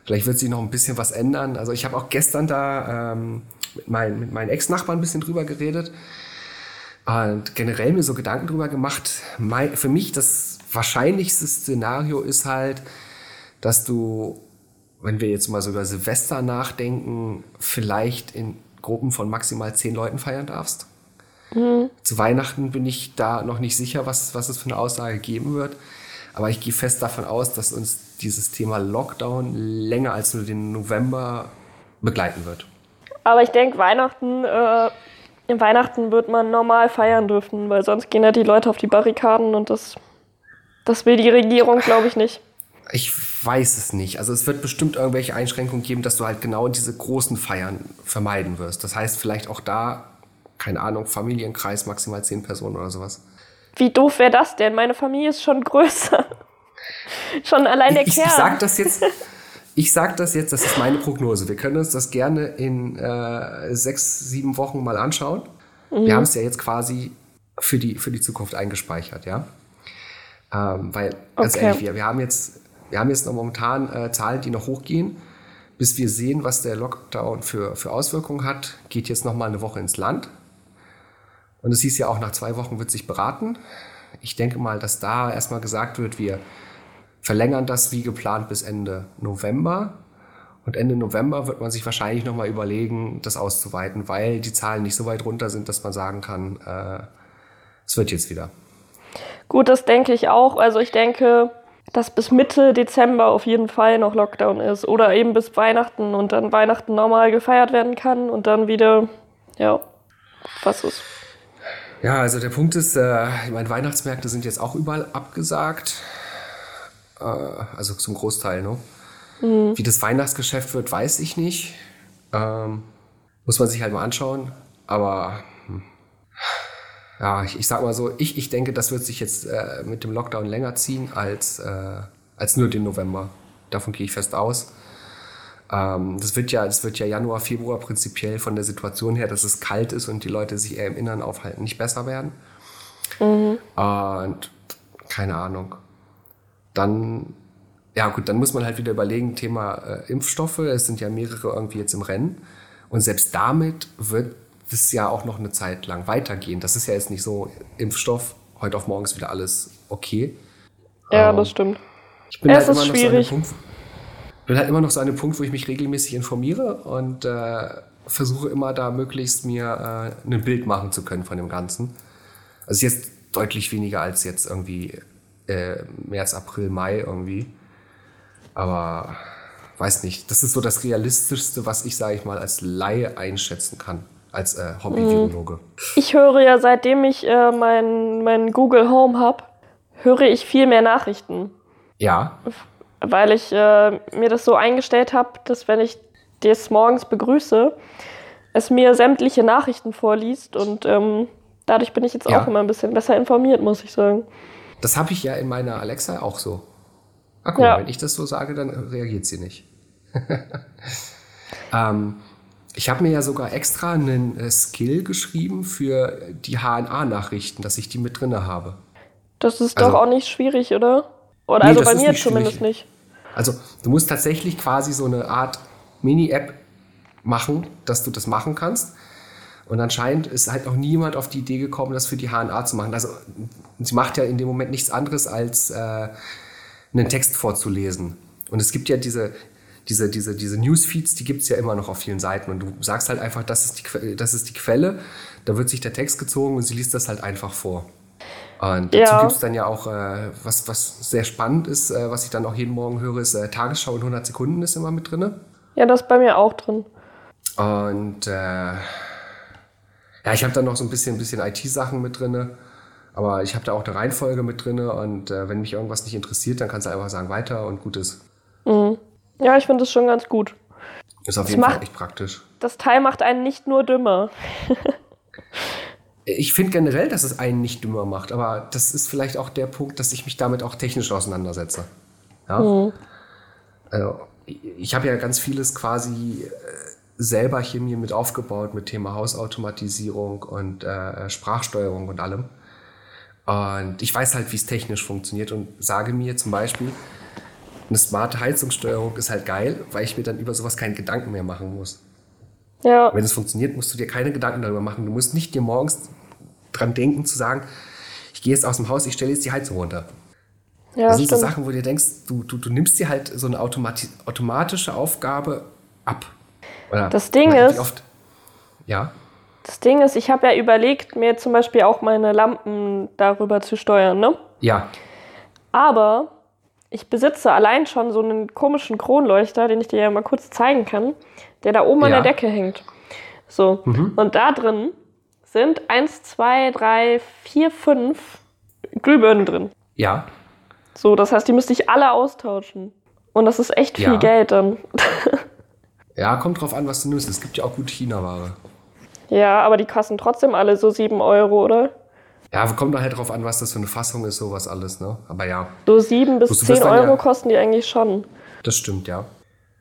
Vielleicht wird sich noch ein bisschen was ändern. Also ich habe auch gestern da ähm, mit, mein, mit meinen Ex-Nachbarn ein bisschen drüber geredet und generell mir so Gedanken drüber gemacht. Mein, für mich das wahrscheinlichste Szenario ist halt, dass du, wenn wir jetzt mal so über Silvester nachdenken, vielleicht in Gruppen von maximal zehn Leuten feiern darfst. Zu Weihnachten bin ich da noch nicht sicher, was, was es für eine Aussage geben wird. Aber ich gehe fest davon aus, dass uns dieses Thema Lockdown länger als nur den November begleiten wird.
Aber ich denke, Weihnachten, äh, Weihnachten wird man normal feiern dürfen, weil sonst gehen ja die Leute auf die Barrikaden und das, das will die Regierung, glaube ich, nicht.
Ich weiß es nicht. Also es wird bestimmt irgendwelche Einschränkungen geben, dass du halt genau diese großen Feiern vermeiden wirst. Das heißt vielleicht auch da, keine Ahnung, Familienkreis, maximal zehn Personen oder sowas.
Wie doof wäre das denn? Meine Familie ist schon größer. schon allein der
ich,
Kern.
ich sag das jetzt. Ich sag das jetzt, das ist meine Prognose. Wir können uns das gerne in äh, sechs, sieben Wochen mal anschauen. Wir haben es ja jetzt quasi für die, für die Zukunft eingespeichert, ja. Ähm, weil, ganz
Okay.
ehrlich, wir, wir haben jetzt, wir haben jetzt noch momentan äh, Zahlen, die noch hochgehen. Bis wir sehen, was der Lockdown für, für Auswirkungen hat, geht jetzt noch mal eine Woche ins Land. Und es hieß ja auch, nach zwei Wochen wird sich beraten. Ich denke mal, dass da erstmal gesagt wird, wir verlängern das wie geplant bis Ende November. Und Ende November wird man sich wahrscheinlich nochmal überlegen, das auszuweiten, weil die Zahlen nicht so weit runter sind, dass man sagen kann, äh, es wird jetzt wieder.
Gut, das denke ich auch. Also ich denke, dass bis Mitte Dezember auf jeden Fall noch Lockdown ist. Oder eben bis Weihnachten und dann Weihnachten normal gefeiert werden kann und dann wieder, ja, was ist.
Ja, also der Punkt ist, äh, ich meine, Weihnachtsmärkte sind jetzt auch überall abgesagt. Äh, also zum Großteil, ne? Wie das Weihnachtsgeschäft wird, weiß ich nicht. Ähm, muss man sich halt mal anschauen. Aber hm, ja, ich, ich sag mal so, ich, ich denke, das wird sich jetzt äh, mit dem Lockdown länger ziehen als, äh, als nur den November. Davon gehe ich fest aus. Ähm, das wird ja, das wird ja Januar, Februar prinzipiell von der Situation her, dass es kalt ist und die Leute sich eher im Innern aufhalten, nicht besser werden. Und keine Ahnung. Dann, ja gut, dann muss man halt wieder überlegen, Thema äh, Impfstoffe. Es sind ja mehrere irgendwie jetzt im Rennen. Und selbst damit wird es ja auch noch eine Zeit lang weitergehen. Das ist ja jetzt nicht so, Impfstoff, heute auf morgen ist wieder alles okay.
Ja,
Ähm,
das stimmt.
Ich bin
Ja,
halt
es ist
immer noch so
schwierig.
Punkt, bin halt immer noch so an dem Punkt, wo ich mich regelmäßig informiere und äh, versuche immer da möglichst mir äh, ein Bild machen zu können von dem Ganzen. Also jetzt deutlich weniger als jetzt irgendwie äh, März, April, Mai irgendwie. Aber weiß nicht, das ist so das Realistischste, was ich, sage ich mal, als Laie einschätzen kann, als äh, Hobby-Virologe.
Ich höre ja, seitdem ich äh, mein, mein Google Home habe, höre ich viel mehr Nachrichten.
Ja,
Weil ich äh, mir das so eingestellt habe, dass wenn ich das morgens begrüße, es mir sämtliche Nachrichten vorliest und ähm, dadurch bin ich jetzt
Ja.
auch immer ein bisschen besser informiert, muss ich sagen.
das habe ich ja in meiner Alexa auch so. Ah, guck
Ja.
mal, wenn ich das so sage, dann reagiert sie nicht. ähm, ich habe mir ja sogar extra einen äh, Skill geschrieben für die HNA-Nachrichten, dass ich die mit drinne habe.
Das ist
Also-
doch auch nicht schwierig, oder? Oder
Nee,
also bei mir
nicht
zumindest
schwierig.
nicht.
Also du musst tatsächlich quasi so eine Art Mini-App machen, dass du das machen kannst. Und anscheinend ist halt noch niemand auf die Idee gekommen, das für die HNA zu machen. Also sie macht ja in dem Moment nichts anderes, als äh, einen Text vorzulesen. Und es gibt ja diese, diese, diese, diese Newsfeeds, die gibt es ja immer noch auf vielen Seiten. Und du sagst halt einfach, das ist, die, das ist die Quelle. Da wird sich der Text gezogen und sie liest das halt einfach vor. Und dazu
Ja.
gibt es dann ja auch, äh, was, was sehr spannend ist, äh, was ich dann auch jeden Morgen höre, ist äh, Tagesschau in 100 Sekunden ist immer mit drin.
Ja, das ist bei mir auch drin.
Und äh, ja, ich habe dann noch so ein bisschen, bisschen IT-Sachen mit drin. Aber ich habe da auch eine Reihenfolge mit drin. Und äh, wenn mich irgendwas nicht interessiert, dann kannst du einfach sagen, weiter und gut ist.
Ja, ich finde das schon ganz gut.
Ist auf
Das
jeden Fall
macht-
echt praktisch.
Das Teil macht einen nicht nur dümmer.
Ich finde generell, dass es einen nicht dümmer macht, aber das ist vielleicht auch der Punkt, dass ich mich damit auch technisch auseinandersetze. Ja? Also, ich- ich habe ja ganz vieles quasi äh, selber hier mir mit aufgebaut mit Thema Hausautomatisierung und äh, Sprachsteuerung und allem. Und ich weiß halt, wie es technisch funktioniert und sage mir zum Beispiel, eine smarte Heizungssteuerung ist halt geil, weil ich mir dann über sowas keinen Gedanken mehr machen muss.
Ja,
Wenn es funktioniert, musst du dir keine Gedanken darüber machen. Du musst nicht dir morgens dran denken, zu sagen, ich gehe jetzt aus dem Haus, ich stelle jetzt die Heizung runter.
ja,
das sind so. Sachen, wo du dir denkst, du, du, du nimmst dir halt so eine automati automatische Aufgabe ab. Oder
Das Ding ist-
Oft, ja,
Das Ding ist, ich habe ja überlegt, mir zum Beispiel auch meine Lampen darüber zu steuern, ne?
ja,
Aber ich besitze allein schon so einen komischen Kronleuchter, den ich dir ja mal kurz zeigen kann, der da oben an
Ja. Mhm.
der Decke hängt. So. Und da drin sind eins, zwei, drei, vier, fünf Glühbirnen drin.
ja.
So, das heißt, die müsste ich alle austauschen. Und das ist echt viel
Ja.
Geld dann.
Ja, kommt drauf an, was du nimmst. Es gibt ja auch gute China-Ware.
ja, aber die kosten trotzdem alle so sieben Euro, oder?
Ja, kommt da halt drauf an, was das für eine Fassung ist, sowas alles, ne? Aber ja,
So sieben bis zehn Euro
ja-
kosten die eigentlich schon.
das stimmt, ja.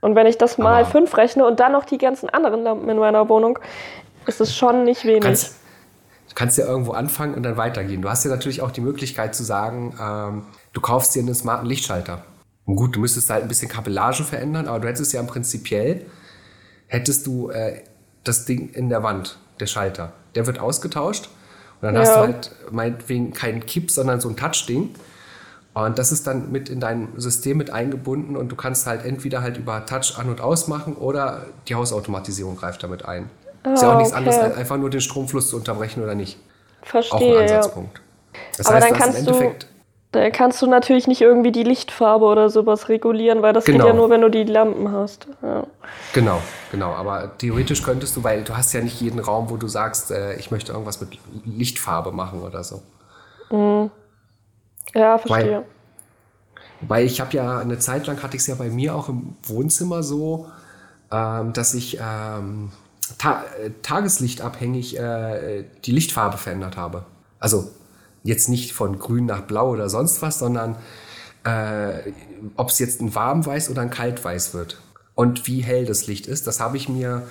Und wenn ich das mal
Aber-
fünf rechne und dann noch die ganzen anderen Lampen in meiner Wohnung, ist es schon nicht wenig.
kannst, du kannst ja irgendwo anfangen und dann weitergehen. Du hast ja natürlich auch die Möglichkeit zu sagen, ähm, du kaufst dir einen smarten Lichtschalter. Und gut, du müsstest halt ein bisschen Kapellage verändern, aber du hättest ja im Prinzipiell, hättest du äh, das Ding in der Wand, der Schalter. Der wird ausgetauscht und dann hast
Ja.
du halt meinetwegen keinen Kipp, sondern so ein Touch-Ding. Und das ist dann mit in dein System mit eingebunden und du kannst halt entweder halt über Touch an- und ausmachen oder die Hausautomatisierung greift damit ein. ist ja auch
Ah,
nichts
okay.
anderes, als einfach nur den Stromfluss zu unterbrechen oder nicht. Auch ein
Verstehe.
Ansatzpunkt. Das
Aber
heißt,
dann
du hast im
kannst du-
Endeffekt.
Da kannst du natürlich nicht irgendwie die Lichtfarbe oder sowas regulieren, weil das
Genau.
geht ja nur, wenn du die Lampen hast. Ja.
Genau, genau. Aber theoretisch könntest du, weil du hast ja nicht jeden Raum, wo du sagst, äh, ich möchte irgendwas mit Lichtfarbe machen oder so.
Ja, verstehe.
Weil ich habe ja eine Zeit lang hatte ich es ja bei mir auch im Wohnzimmer so, ähm, dass ich ähm, ta äh, tageslichtabhängig äh, die Lichtfarbe verändert habe. Also jetzt nicht von grün nach blau oder sonst was, sondern äh, ob es jetzt ein warmweiß oder ein kaltweiß wird. Und wie hell das Licht ist, das habe ich mir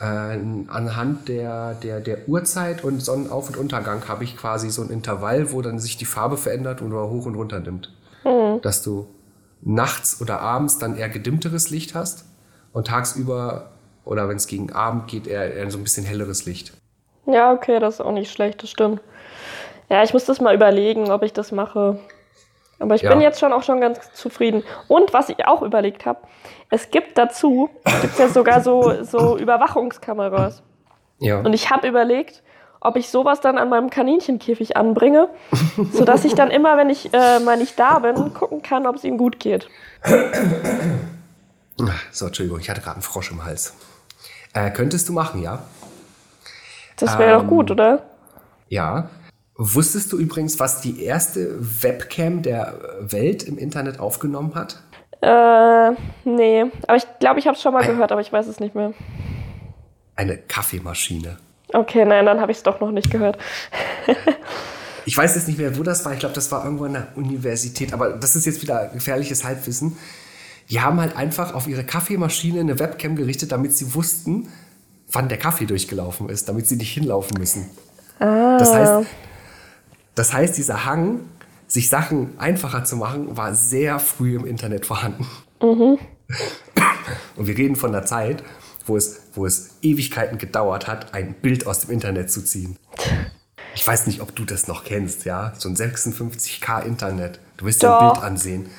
äh, anhand der, der, der Uhrzeit und Sonnenauf- und Untergang habe ich quasi so ein Intervall, wo dann sich die Farbe verändert und hoch und runter nimmt. Dass du nachts oder abends dann eher gedimmteres Licht hast und tagsüber oder wenn es gegen Abend geht, eher, eher so ein bisschen helleres Licht.
Ja, okay, das ist auch nicht schlecht, das stimmt. Ja, ich muss das mal überlegen, ob ich das mache. Aber ich
Ja.
bin jetzt schon auch schon ganz zufrieden. Und was ich auch überlegt habe, es gibt dazu, gibt ja sogar so, so Überwachungskameras.
Ja.
Und ich habe überlegt, ob ich sowas dann an meinem Kaninchenkäfig anbringe, sodass ich dann immer, wenn ich äh, mal nicht da bin, gucken kann, ob es ihm gut geht.
So, Entschuldigung, ich hatte gerade einen Frosch im Hals. Äh, könntest du machen, ja?
Das wäre doch
Ähm,
gut, oder?
Ja. Wusstest du übrigens, was die erste Webcam der Welt im Internet aufgenommen hat?
Äh, nee. Aber ich glaube, ich habe es schon mal gehört, aber ich weiß es nicht mehr.
Eine Kaffeemaschine.
Okay, nein, dann habe ich es doch noch nicht gehört.
Ich weiß jetzt nicht mehr, wo das war. Ich glaube, das war irgendwo an der Universität. Aber das ist jetzt wieder gefährliches Halbwissen. Die haben halt einfach auf ihre Kaffeemaschine eine Webcam gerichtet, damit sie wussten, wann der Kaffee durchgelaufen ist, damit sie nicht hinlaufen müssen. Das heißt, das heißt, dieser Hang, sich Sachen einfacher zu machen, war sehr früh im Internet vorhanden.
Mhm.
Und wir reden von der Zeit, wo es, wo es Ewigkeiten gedauert hat, ein Bild aus dem Internet zu ziehen. Ich weiß nicht, ob du das noch kennst, ja? So ein 56k Internet. Du willst dir ein. Bild ansehen.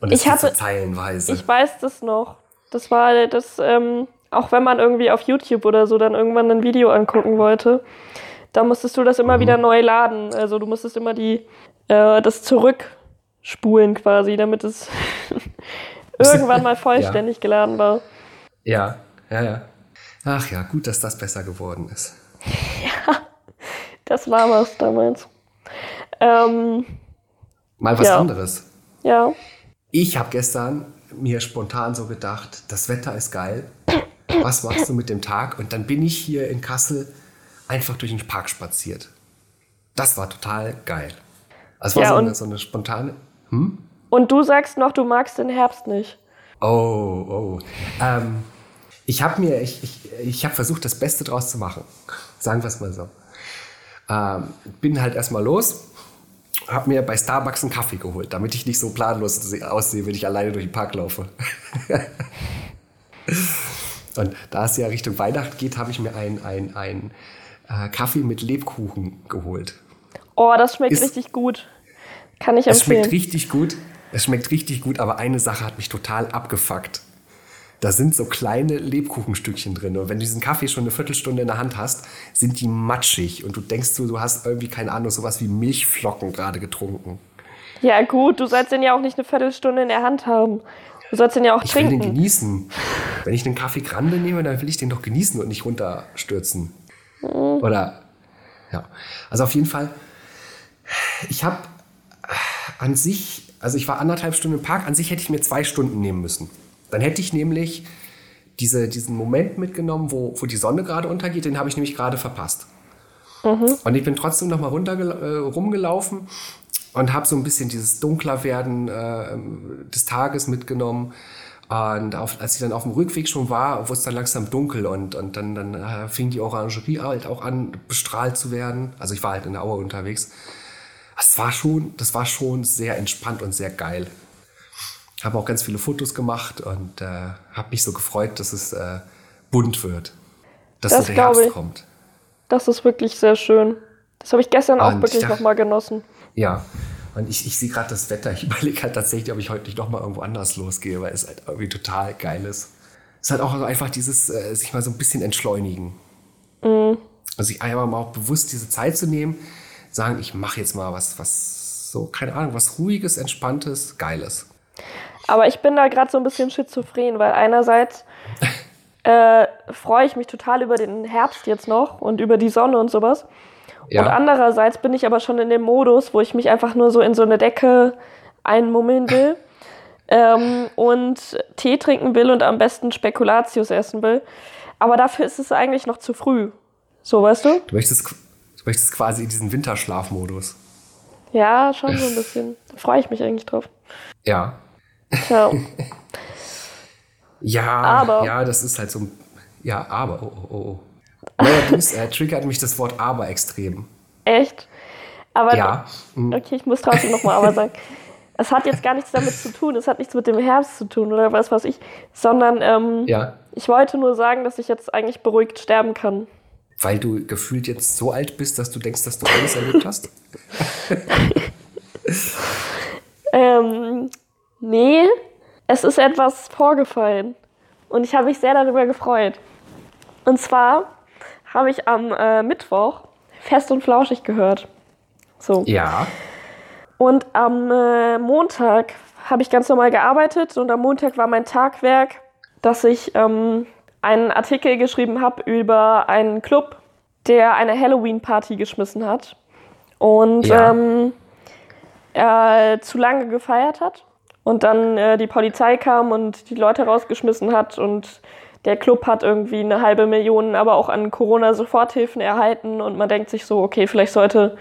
Und es
Ich
geht so zeilenweise.
Ich weiß das noch. Das war das, ähm, auch wenn man irgendwie auf YouTube oder so dann irgendwann ein Video angucken wollte, da musstest du das immer wieder neu laden. Also du musstest immer die, äh, das zurückspulen quasi, damit es irgendwann mal vollständig geladen war.
ja, ja, ja. Ach ja, gut, dass das besser geworden ist.
Das war was damals. Ähm,
Mal was
Ja.
anderes.
ja.
Ich habe gestern mir spontan so gedacht, das Wetter ist geil. Was machst du mit dem Tag? Und dann bin ich hier in Kassel einfach durch den Park spaziert. Das war total geil. Also es war
Ja,
so,
und-
eine, so eine spontane.
Und du sagst noch, du magst den Herbst nicht.
Oh, oh. Ähm, ich habe mir, ich, ich, ich habe versucht, das Beste draus zu machen. Sagen wir es mal so. Ähm, bin halt erstmal los, habe mir bei Starbucks einen Kaffee geholt, damit ich nicht so planlos se- aussehe, wenn ich alleine durch den Park laufe. Und da es ja Richtung Weihnachten geht, habe ich mir einen ein, ein, äh, Kaffee mit Lebkuchen geholt.
Oh, das schmeckt
Ist-
richtig gut. Kann ich
Es
empfehlen.
schmeckt richtig gut. Es schmeckt richtig gut, aber eine Sache hat mich total abgefuckt. Da sind so kleine Lebkuchenstückchen drin. Und wenn du diesen Kaffee schon eine Viertelstunde in der Hand hast, sind die matschig. Und du denkst so, du hast irgendwie, keine Ahnung, sowas wie Milchflocken gerade getrunken.
Ja, gut, du sollst den ja auch nicht eine Viertelstunde in der Hand haben. Du sollst den ja auch
Ich will den
trinken.
genießen. Wenn ich einen Kaffee Grande nehme, dann will ich den doch genießen und nicht runterstürzen. Oder, ja. Also auf jeden Fall, ich habe an sich, also ich war anderthalb Stunden im Park, an sich hätte ich mir zwei Stunden nehmen müssen. Dann hätte ich nämlich diese, diesen Moment mitgenommen, wo, wo die Sonne gerade untergeht, den habe ich nämlich gerade verpasst. Und ich bin trotzdem noch mal runter äh, rumgelaufen und habe so ein bisschen dieses dunkler werden äh, des Tages mitgenommen. Und auf, als ich dann auf dem Rückweg schon war, wurde es dann langsam dunkel und, und dann, dann äh, fing die Orangerie halt auch an, bestrahlt zu werden. Also ich war halt in der Aue unterwegs. Das war schon, das war schon sehr entspannt und sehr geil. Habe auch ganz viele Fotos gemacht und äh, habe mich so gefreut, dass es äh, bunt wird. Dass
Das
so der Herbst
ich.
kommt.
Das ist wirklich sehr schön. Das habe ich gestern auch
Und ich
wirklich nochmal genossen.
Ja, und ich, ich sehe gerade das Wetter. Ich überlege halt tatsächlich, ob ich heute nicht noch mal irgendwo anders losgehe, weil es halt irgendwie total geil ist. Es ist halt auch einfach dieses, äh, sich mal so ein bisschen entschleunigen. Also sich einmal mal auch bewusst diese Zeit zu nehmen, sagen, ich mache jetzt mal was, was so, keine Ahnung, was ruhiges, entspanntes, geiles.
Aber ich bin da gerade so ein bisschen schizophren, weil einerseits äh, freue ich mich total über den Herbst jetzt noch und über die Sonne und sowas. Und andererseits bin ich aber schon in dem Modus, wo ich mich einfach nur so in so eine Decke einmummeln will ähm, und Tee trinken will und am besten Spekulatius essen will. Aber dafür ist es eigentlich noch zu früh. So, weißt du?
Du möchtest, du möchtest quasi in diesen Winterschlafmodus.
Ja, schon so ein bisschen. Da freue ich mich eigentlich drauf.
Ja.
Tja.
Ja,
Aber-
ja, das ist halt so ein. Ja, aber, oh, oh, oh. Neuerdings äh, triggert mich das Wort aber extrem.
Echt? Aber
Ja.
Okay, ich muss trotzdem nochmal aber sagen. Es hat jetzt gar nichts damit zu tun, es hat nichts mit dem Herbst zu tun oder was weiß ich, sondern ähm,
Ja.
ich wollte nur sagen, dass ich jetzt eigentlich beruhigt sterben kann.
Weil du gefühlt jetzt so alt bist, dass du denkst, dass du alles erlebt hast?
Ähm, nee, es ist etwas vorgefallen und ich habe mich sehr darüber gefreut. Und zwar habe ich am äh, Mittwoch fest und flauschig gehört. So.
Ja.
Und am äh, Montag habe ich ganz normal gearbeitet und am Montag war mein Tagwerk, dass ich ähm, einen Artikel geschrieben habe über einen Club, der eine Halloween-Party geschmissen hat und
Ja.
ähm, er zu lange gefeiert hat und dann äh, die Polizei kam und die Leute rausgeschmissen hat und der Club hat irgendwie eine halbe Million, aber auch an Corona-Soforthilfen erhalten und man denkt sich so, okay, vielleicht sollte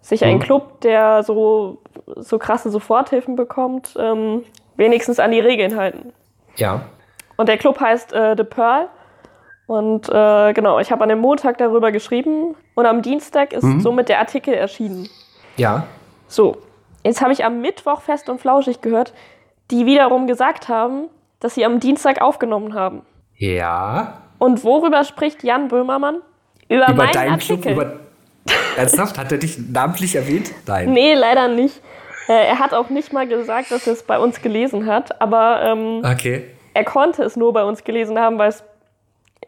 sich ein
Mhm.
Club, der so, so krasse Soforthilfen bekommt, ähm, wenigstens an die Regeln halten.
Ja.
Und der Club heißt äh, The Pearl. Und äh, genau, ich habe an dem Montag darüber geschrieben und am Dienstag ist
Mhm.
somit der Artikel erschienen.
Ja.
So. Jetzt habe ich am Mittwoch fest und flauschig gehört, die wiederum gesagt haben, dass sie am Dienstag aufgenommen haben.
Ja.
Und worüber spricht Jan Böhmermann? Über,
Über
meinen
deinen
Artikel.
Club, über. Ernsthaft? Hat er dich namentlich erwähnt? Nein.
Nee, leider nicht. Äh, er hat auch nicht mal gesagt, dass er es bei uns gelesen hat, aber ähm,
Okay.
er konnte es nur bei uns gelesen haben, weil es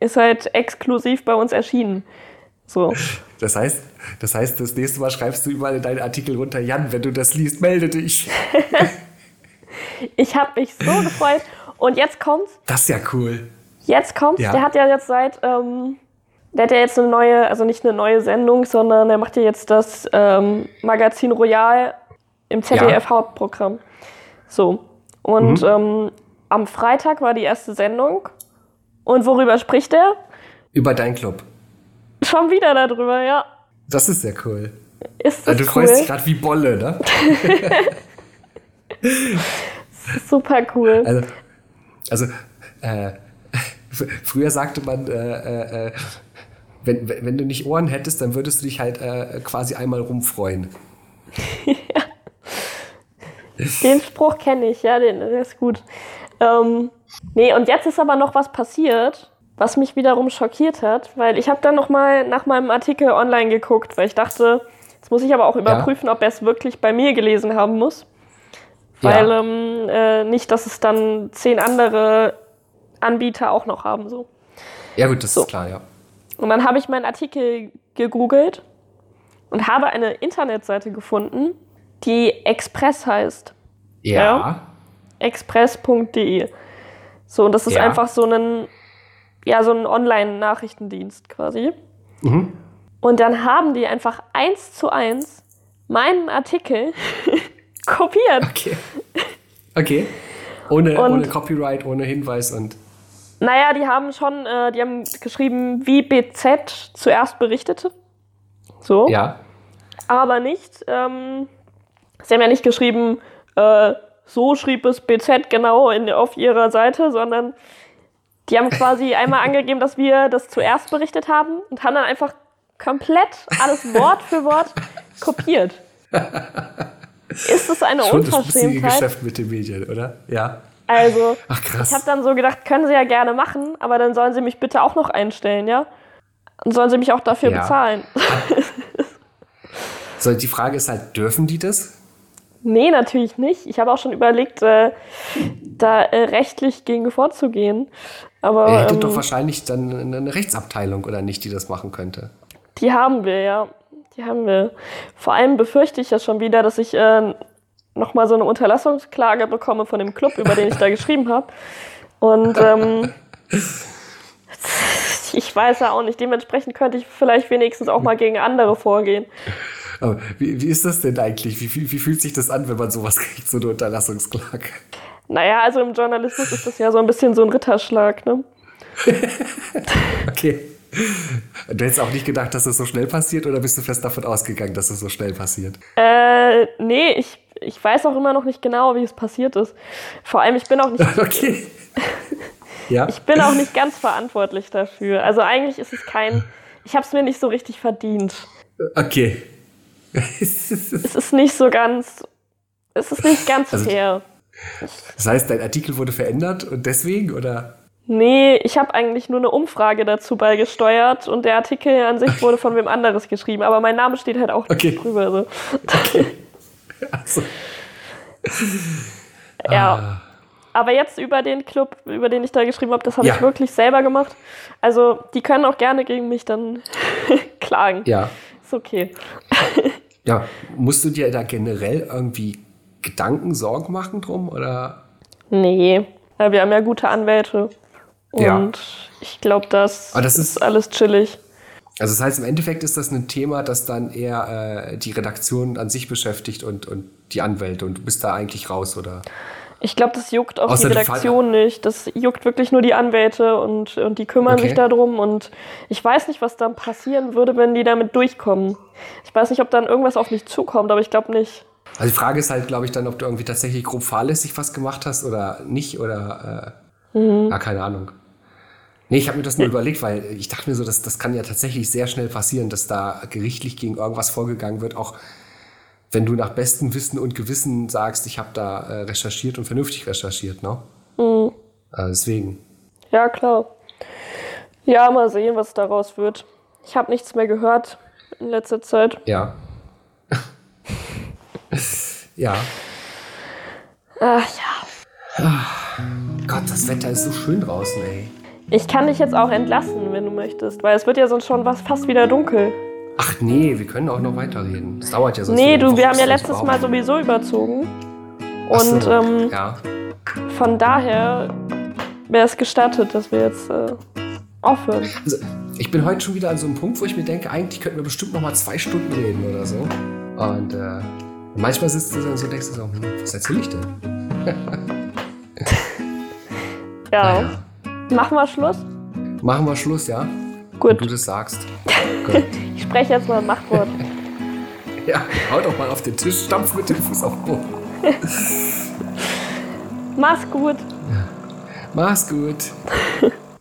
ist halt exklusiv bei uns erschienen. So.
Das heißt, das heißt, das nächste Mal schreibst du überall in deinen Artikel runter, Jan, wenn du das liest, melde dich.
Ich habe mich so gefreut. Und jetzt kommt's.
Das ist ja cool.
Jetzt kommt's.
Ja.
Der hat ja jetzt seit, ähm, der hat ja jetzt eine neue, also nicht eine neue Sendung, sondern er macht ja jetzt das ähm, Magazin Royal im ZDF-Hauptprogramm. So. Und
Mhm.
ähm, am Freitag war die erste Sendung. Und worüber spricht er?
Über deinen Club.
Schon wieder darüber, ja.
Das ist sehr cool.
Ist
Also
das
du freust dich
cool?
gerade wie Bolle, ne?
Super cool.
Also, also äh, früher sagte man, äh, äh, äh, wenn, wenn du nicht Ohren hättest, dann würdest du dich halt äh, quasi einmal rumfreuen.
Den Spruch kenne ich, ja, den, der ist gut. Ähm, nee, und jetzt ist aber noch was passiert, was mich wiederum schockiert hat, weil ich habe dann noch mal nach meinem Artikel online geguckt, weil ich dachte, jetzt muss ich aber auch überprüfen, ob er es wirklich bei mir gelesen haben muss. Weil
Ja.
ähm, äh, nicht, dass es dann zehn andere Anbieter auch noch haben. So.
Ja gut, das
So.
ist klar, ja.
Und dann habe ich meinen Artikel gegoogelt und habe eine Internetseite gefunden, die Express heißt.
Ja.
Ja. express.de. So, und das ist
Ja.
einfach so ein, ja, so ein Online-Nachrichtendienst quasi.
Mhm.
Und dann haben die einfach eins zu eins meinen Artikel kopiert.
Okay. Okay. Ohne,
Und-
ohne Copyright, ohne Hinweis und.
Naja, die haben schon, äh, die haben geschrieben, wie BZ zuerst berichtete. So.
Ja.
aber nicht. Ähm, sie haben ja nicht geschrieben, äh, so schrieb es BZ genau in, auf ihrer Seite, sondern die haben quasi einmal angegeben, dass wir das zuerst berichtet haben und haben dann einfach komplett alles Wort für Wort kopiert. Ist es eine
Schon das
Unverschämtheit?
Geschäft mit den Medien, oder? Ja.
Also,
Ach
ich habe dann so gedacht, können sie ja gerne machen, aber dann sollen sie mich bitte auch noch einstellen, ja? Und sollen sie mich auch dafür
Ja.
bezahlen.
so, die Frage ist halt, dürfen die das?
Nee, natürlich nicht. Ich habe auch schon überlegt, äh, da äh, rechtlich gegen vorzugehen. Aber
Er hätte
ähm,
doch wahrscheinlich dann eine Rechtsabteilung, oder nicht, die das machen könnte.
die haben wir, ja. Die haben wir. Vor allem befürchte ich ja schon wieder, dass ich äh, nochmal so eine Unterlassungsklage bekomme von dem Club, über den ich da geschrieben habe. Und ähm, ich weiß ja auch nicht. Dementsprechend könnte ich vielleicht wenigstens auch mal gegen andere vorgehen.
Aber wie, wie ist das denn eigentlich? Wie, wie, wie fühlt sich das an, wenn man sowas kriegt, so eine Unterlassungsklage?
Naja, also im Journalismus ist das ja so ein bisschen so ein Ritterschlag, ne?
Okay. Du hättest auch nicht gedacht, dass das so schnell passiert, oder bist du fest davon ausgegangen, dass es so schnell passiert?
Äh, nee, ich, ich weiß auch immer noch nicht genau, wie es passiert ist. Vor allem, ich bin auch nicht,
Okay. Ja.
ich bin auch nicht ganz verantwortlich dafür. Also eigentlich ist es kein, ich habe es mir nicht so richtig verdient.
Okay.
Es ist nicht so ganz, es ist nicht ganz
Also-
fair.
Das heißt, dein Artikel wurde verändert und deswegen, oder?
Nee, ich habe eigentlich nur eine Umfrage dazu beigesteuert und der Artikel an sich wurde von wem anderes geschrieben, aber mein Name steht halt auch
Okay.
drüber. So.
Also,
Ja. Aber jetzt über den Club, über den ich da geschrieben habe, das habe
Ja.
ich wirklich selber gemacht. Also, die können auch gerne gegen mich dann klagen.
ja.
Ist okay.
Ja, musst du dir da generell irgendwie Gedanken, Sorgen machen drum, oder?
Nee. Ja, wir haben ja gute Anwälte. Und
Ja.
ich glaube, das,
das
ist
ist-
alles chillig.
Also das heißt, im Endeffekt ist das ein Thema, das dann eher äh, die Redaktion an sich beschäftigt und, und die Anwälte und du bist da eigentlich raus, oder?
Ich glaube, das juckt auch
Außer
die Redaktion nicht. Das juckt wirklich nur die Anwälte und, und die kümmern
Okay.
sich darum. Und ich weiß nicht, was dann passieren würde, wenn die damit durchkommen. Ich weiß nicht, ob dann irgendwas auf mich zukommt, aber ich glaube nicht.
Also die Frage ist halt, glaube ich, dann, ob du irgendwie tatsächlich grob fahrlässig was gemacht hast oder nicht oder äh,
Mhm.
ja, keine Ahnung. Nee, ich habe mir das nur überlegt, weil ich dachte mir so, das, das kann ja tatsächlich sehr schnell passieren, dass da gerichtlich gegen irgendwas vorgegangen wird, auch wenn du nach bestem Wissen und Gewissen sagst, ich habe da äh, recherchiert und vernünftig recherchiert, ne? Mhm. Äh, deswegen.
Ja, klar. Ja, mal sehen, was daraus wird. Ich habe nichts mehr gehört in letzter Zeit.
Ja. ja.
Ach ja.
Ach, Gott, das Wetter ist so schön draußen, ey.
Ich kann dich jetzt auch entlassen, wenn du möchtest, weil es wird ja sonst schon was fast wieder dunkel.
Ach nee, wir können auch noch weiterreden. Das dauert ja sonst
Nee, du, wir haben ja letztes Mal sowieso überzogen. Und so, ähm,
ja.
von daher wäre es gestattet, dass wir jetzt äh, aufhören.
Also, ich bin heute schon wieder an so einem Punkt, wo ich mir denke, eigentlich könnten wir bestimmt noch mal zwei Stunden reden oder so. Und äh, manchmal sitzt du dann so und denkst du so, hm, was erzähl ich denn?
ja. Naja. Machen wir Schluss?
Machen wir Schluss, ja?
Gut. Wenn
du das sagst.
ich spreche jetzt mal ein Machtwort.
ja, hau doch mal auf den Tisch, stampf mit dem Fuß auf den Boden.
Mach's gut.
Ja. Mach's gut.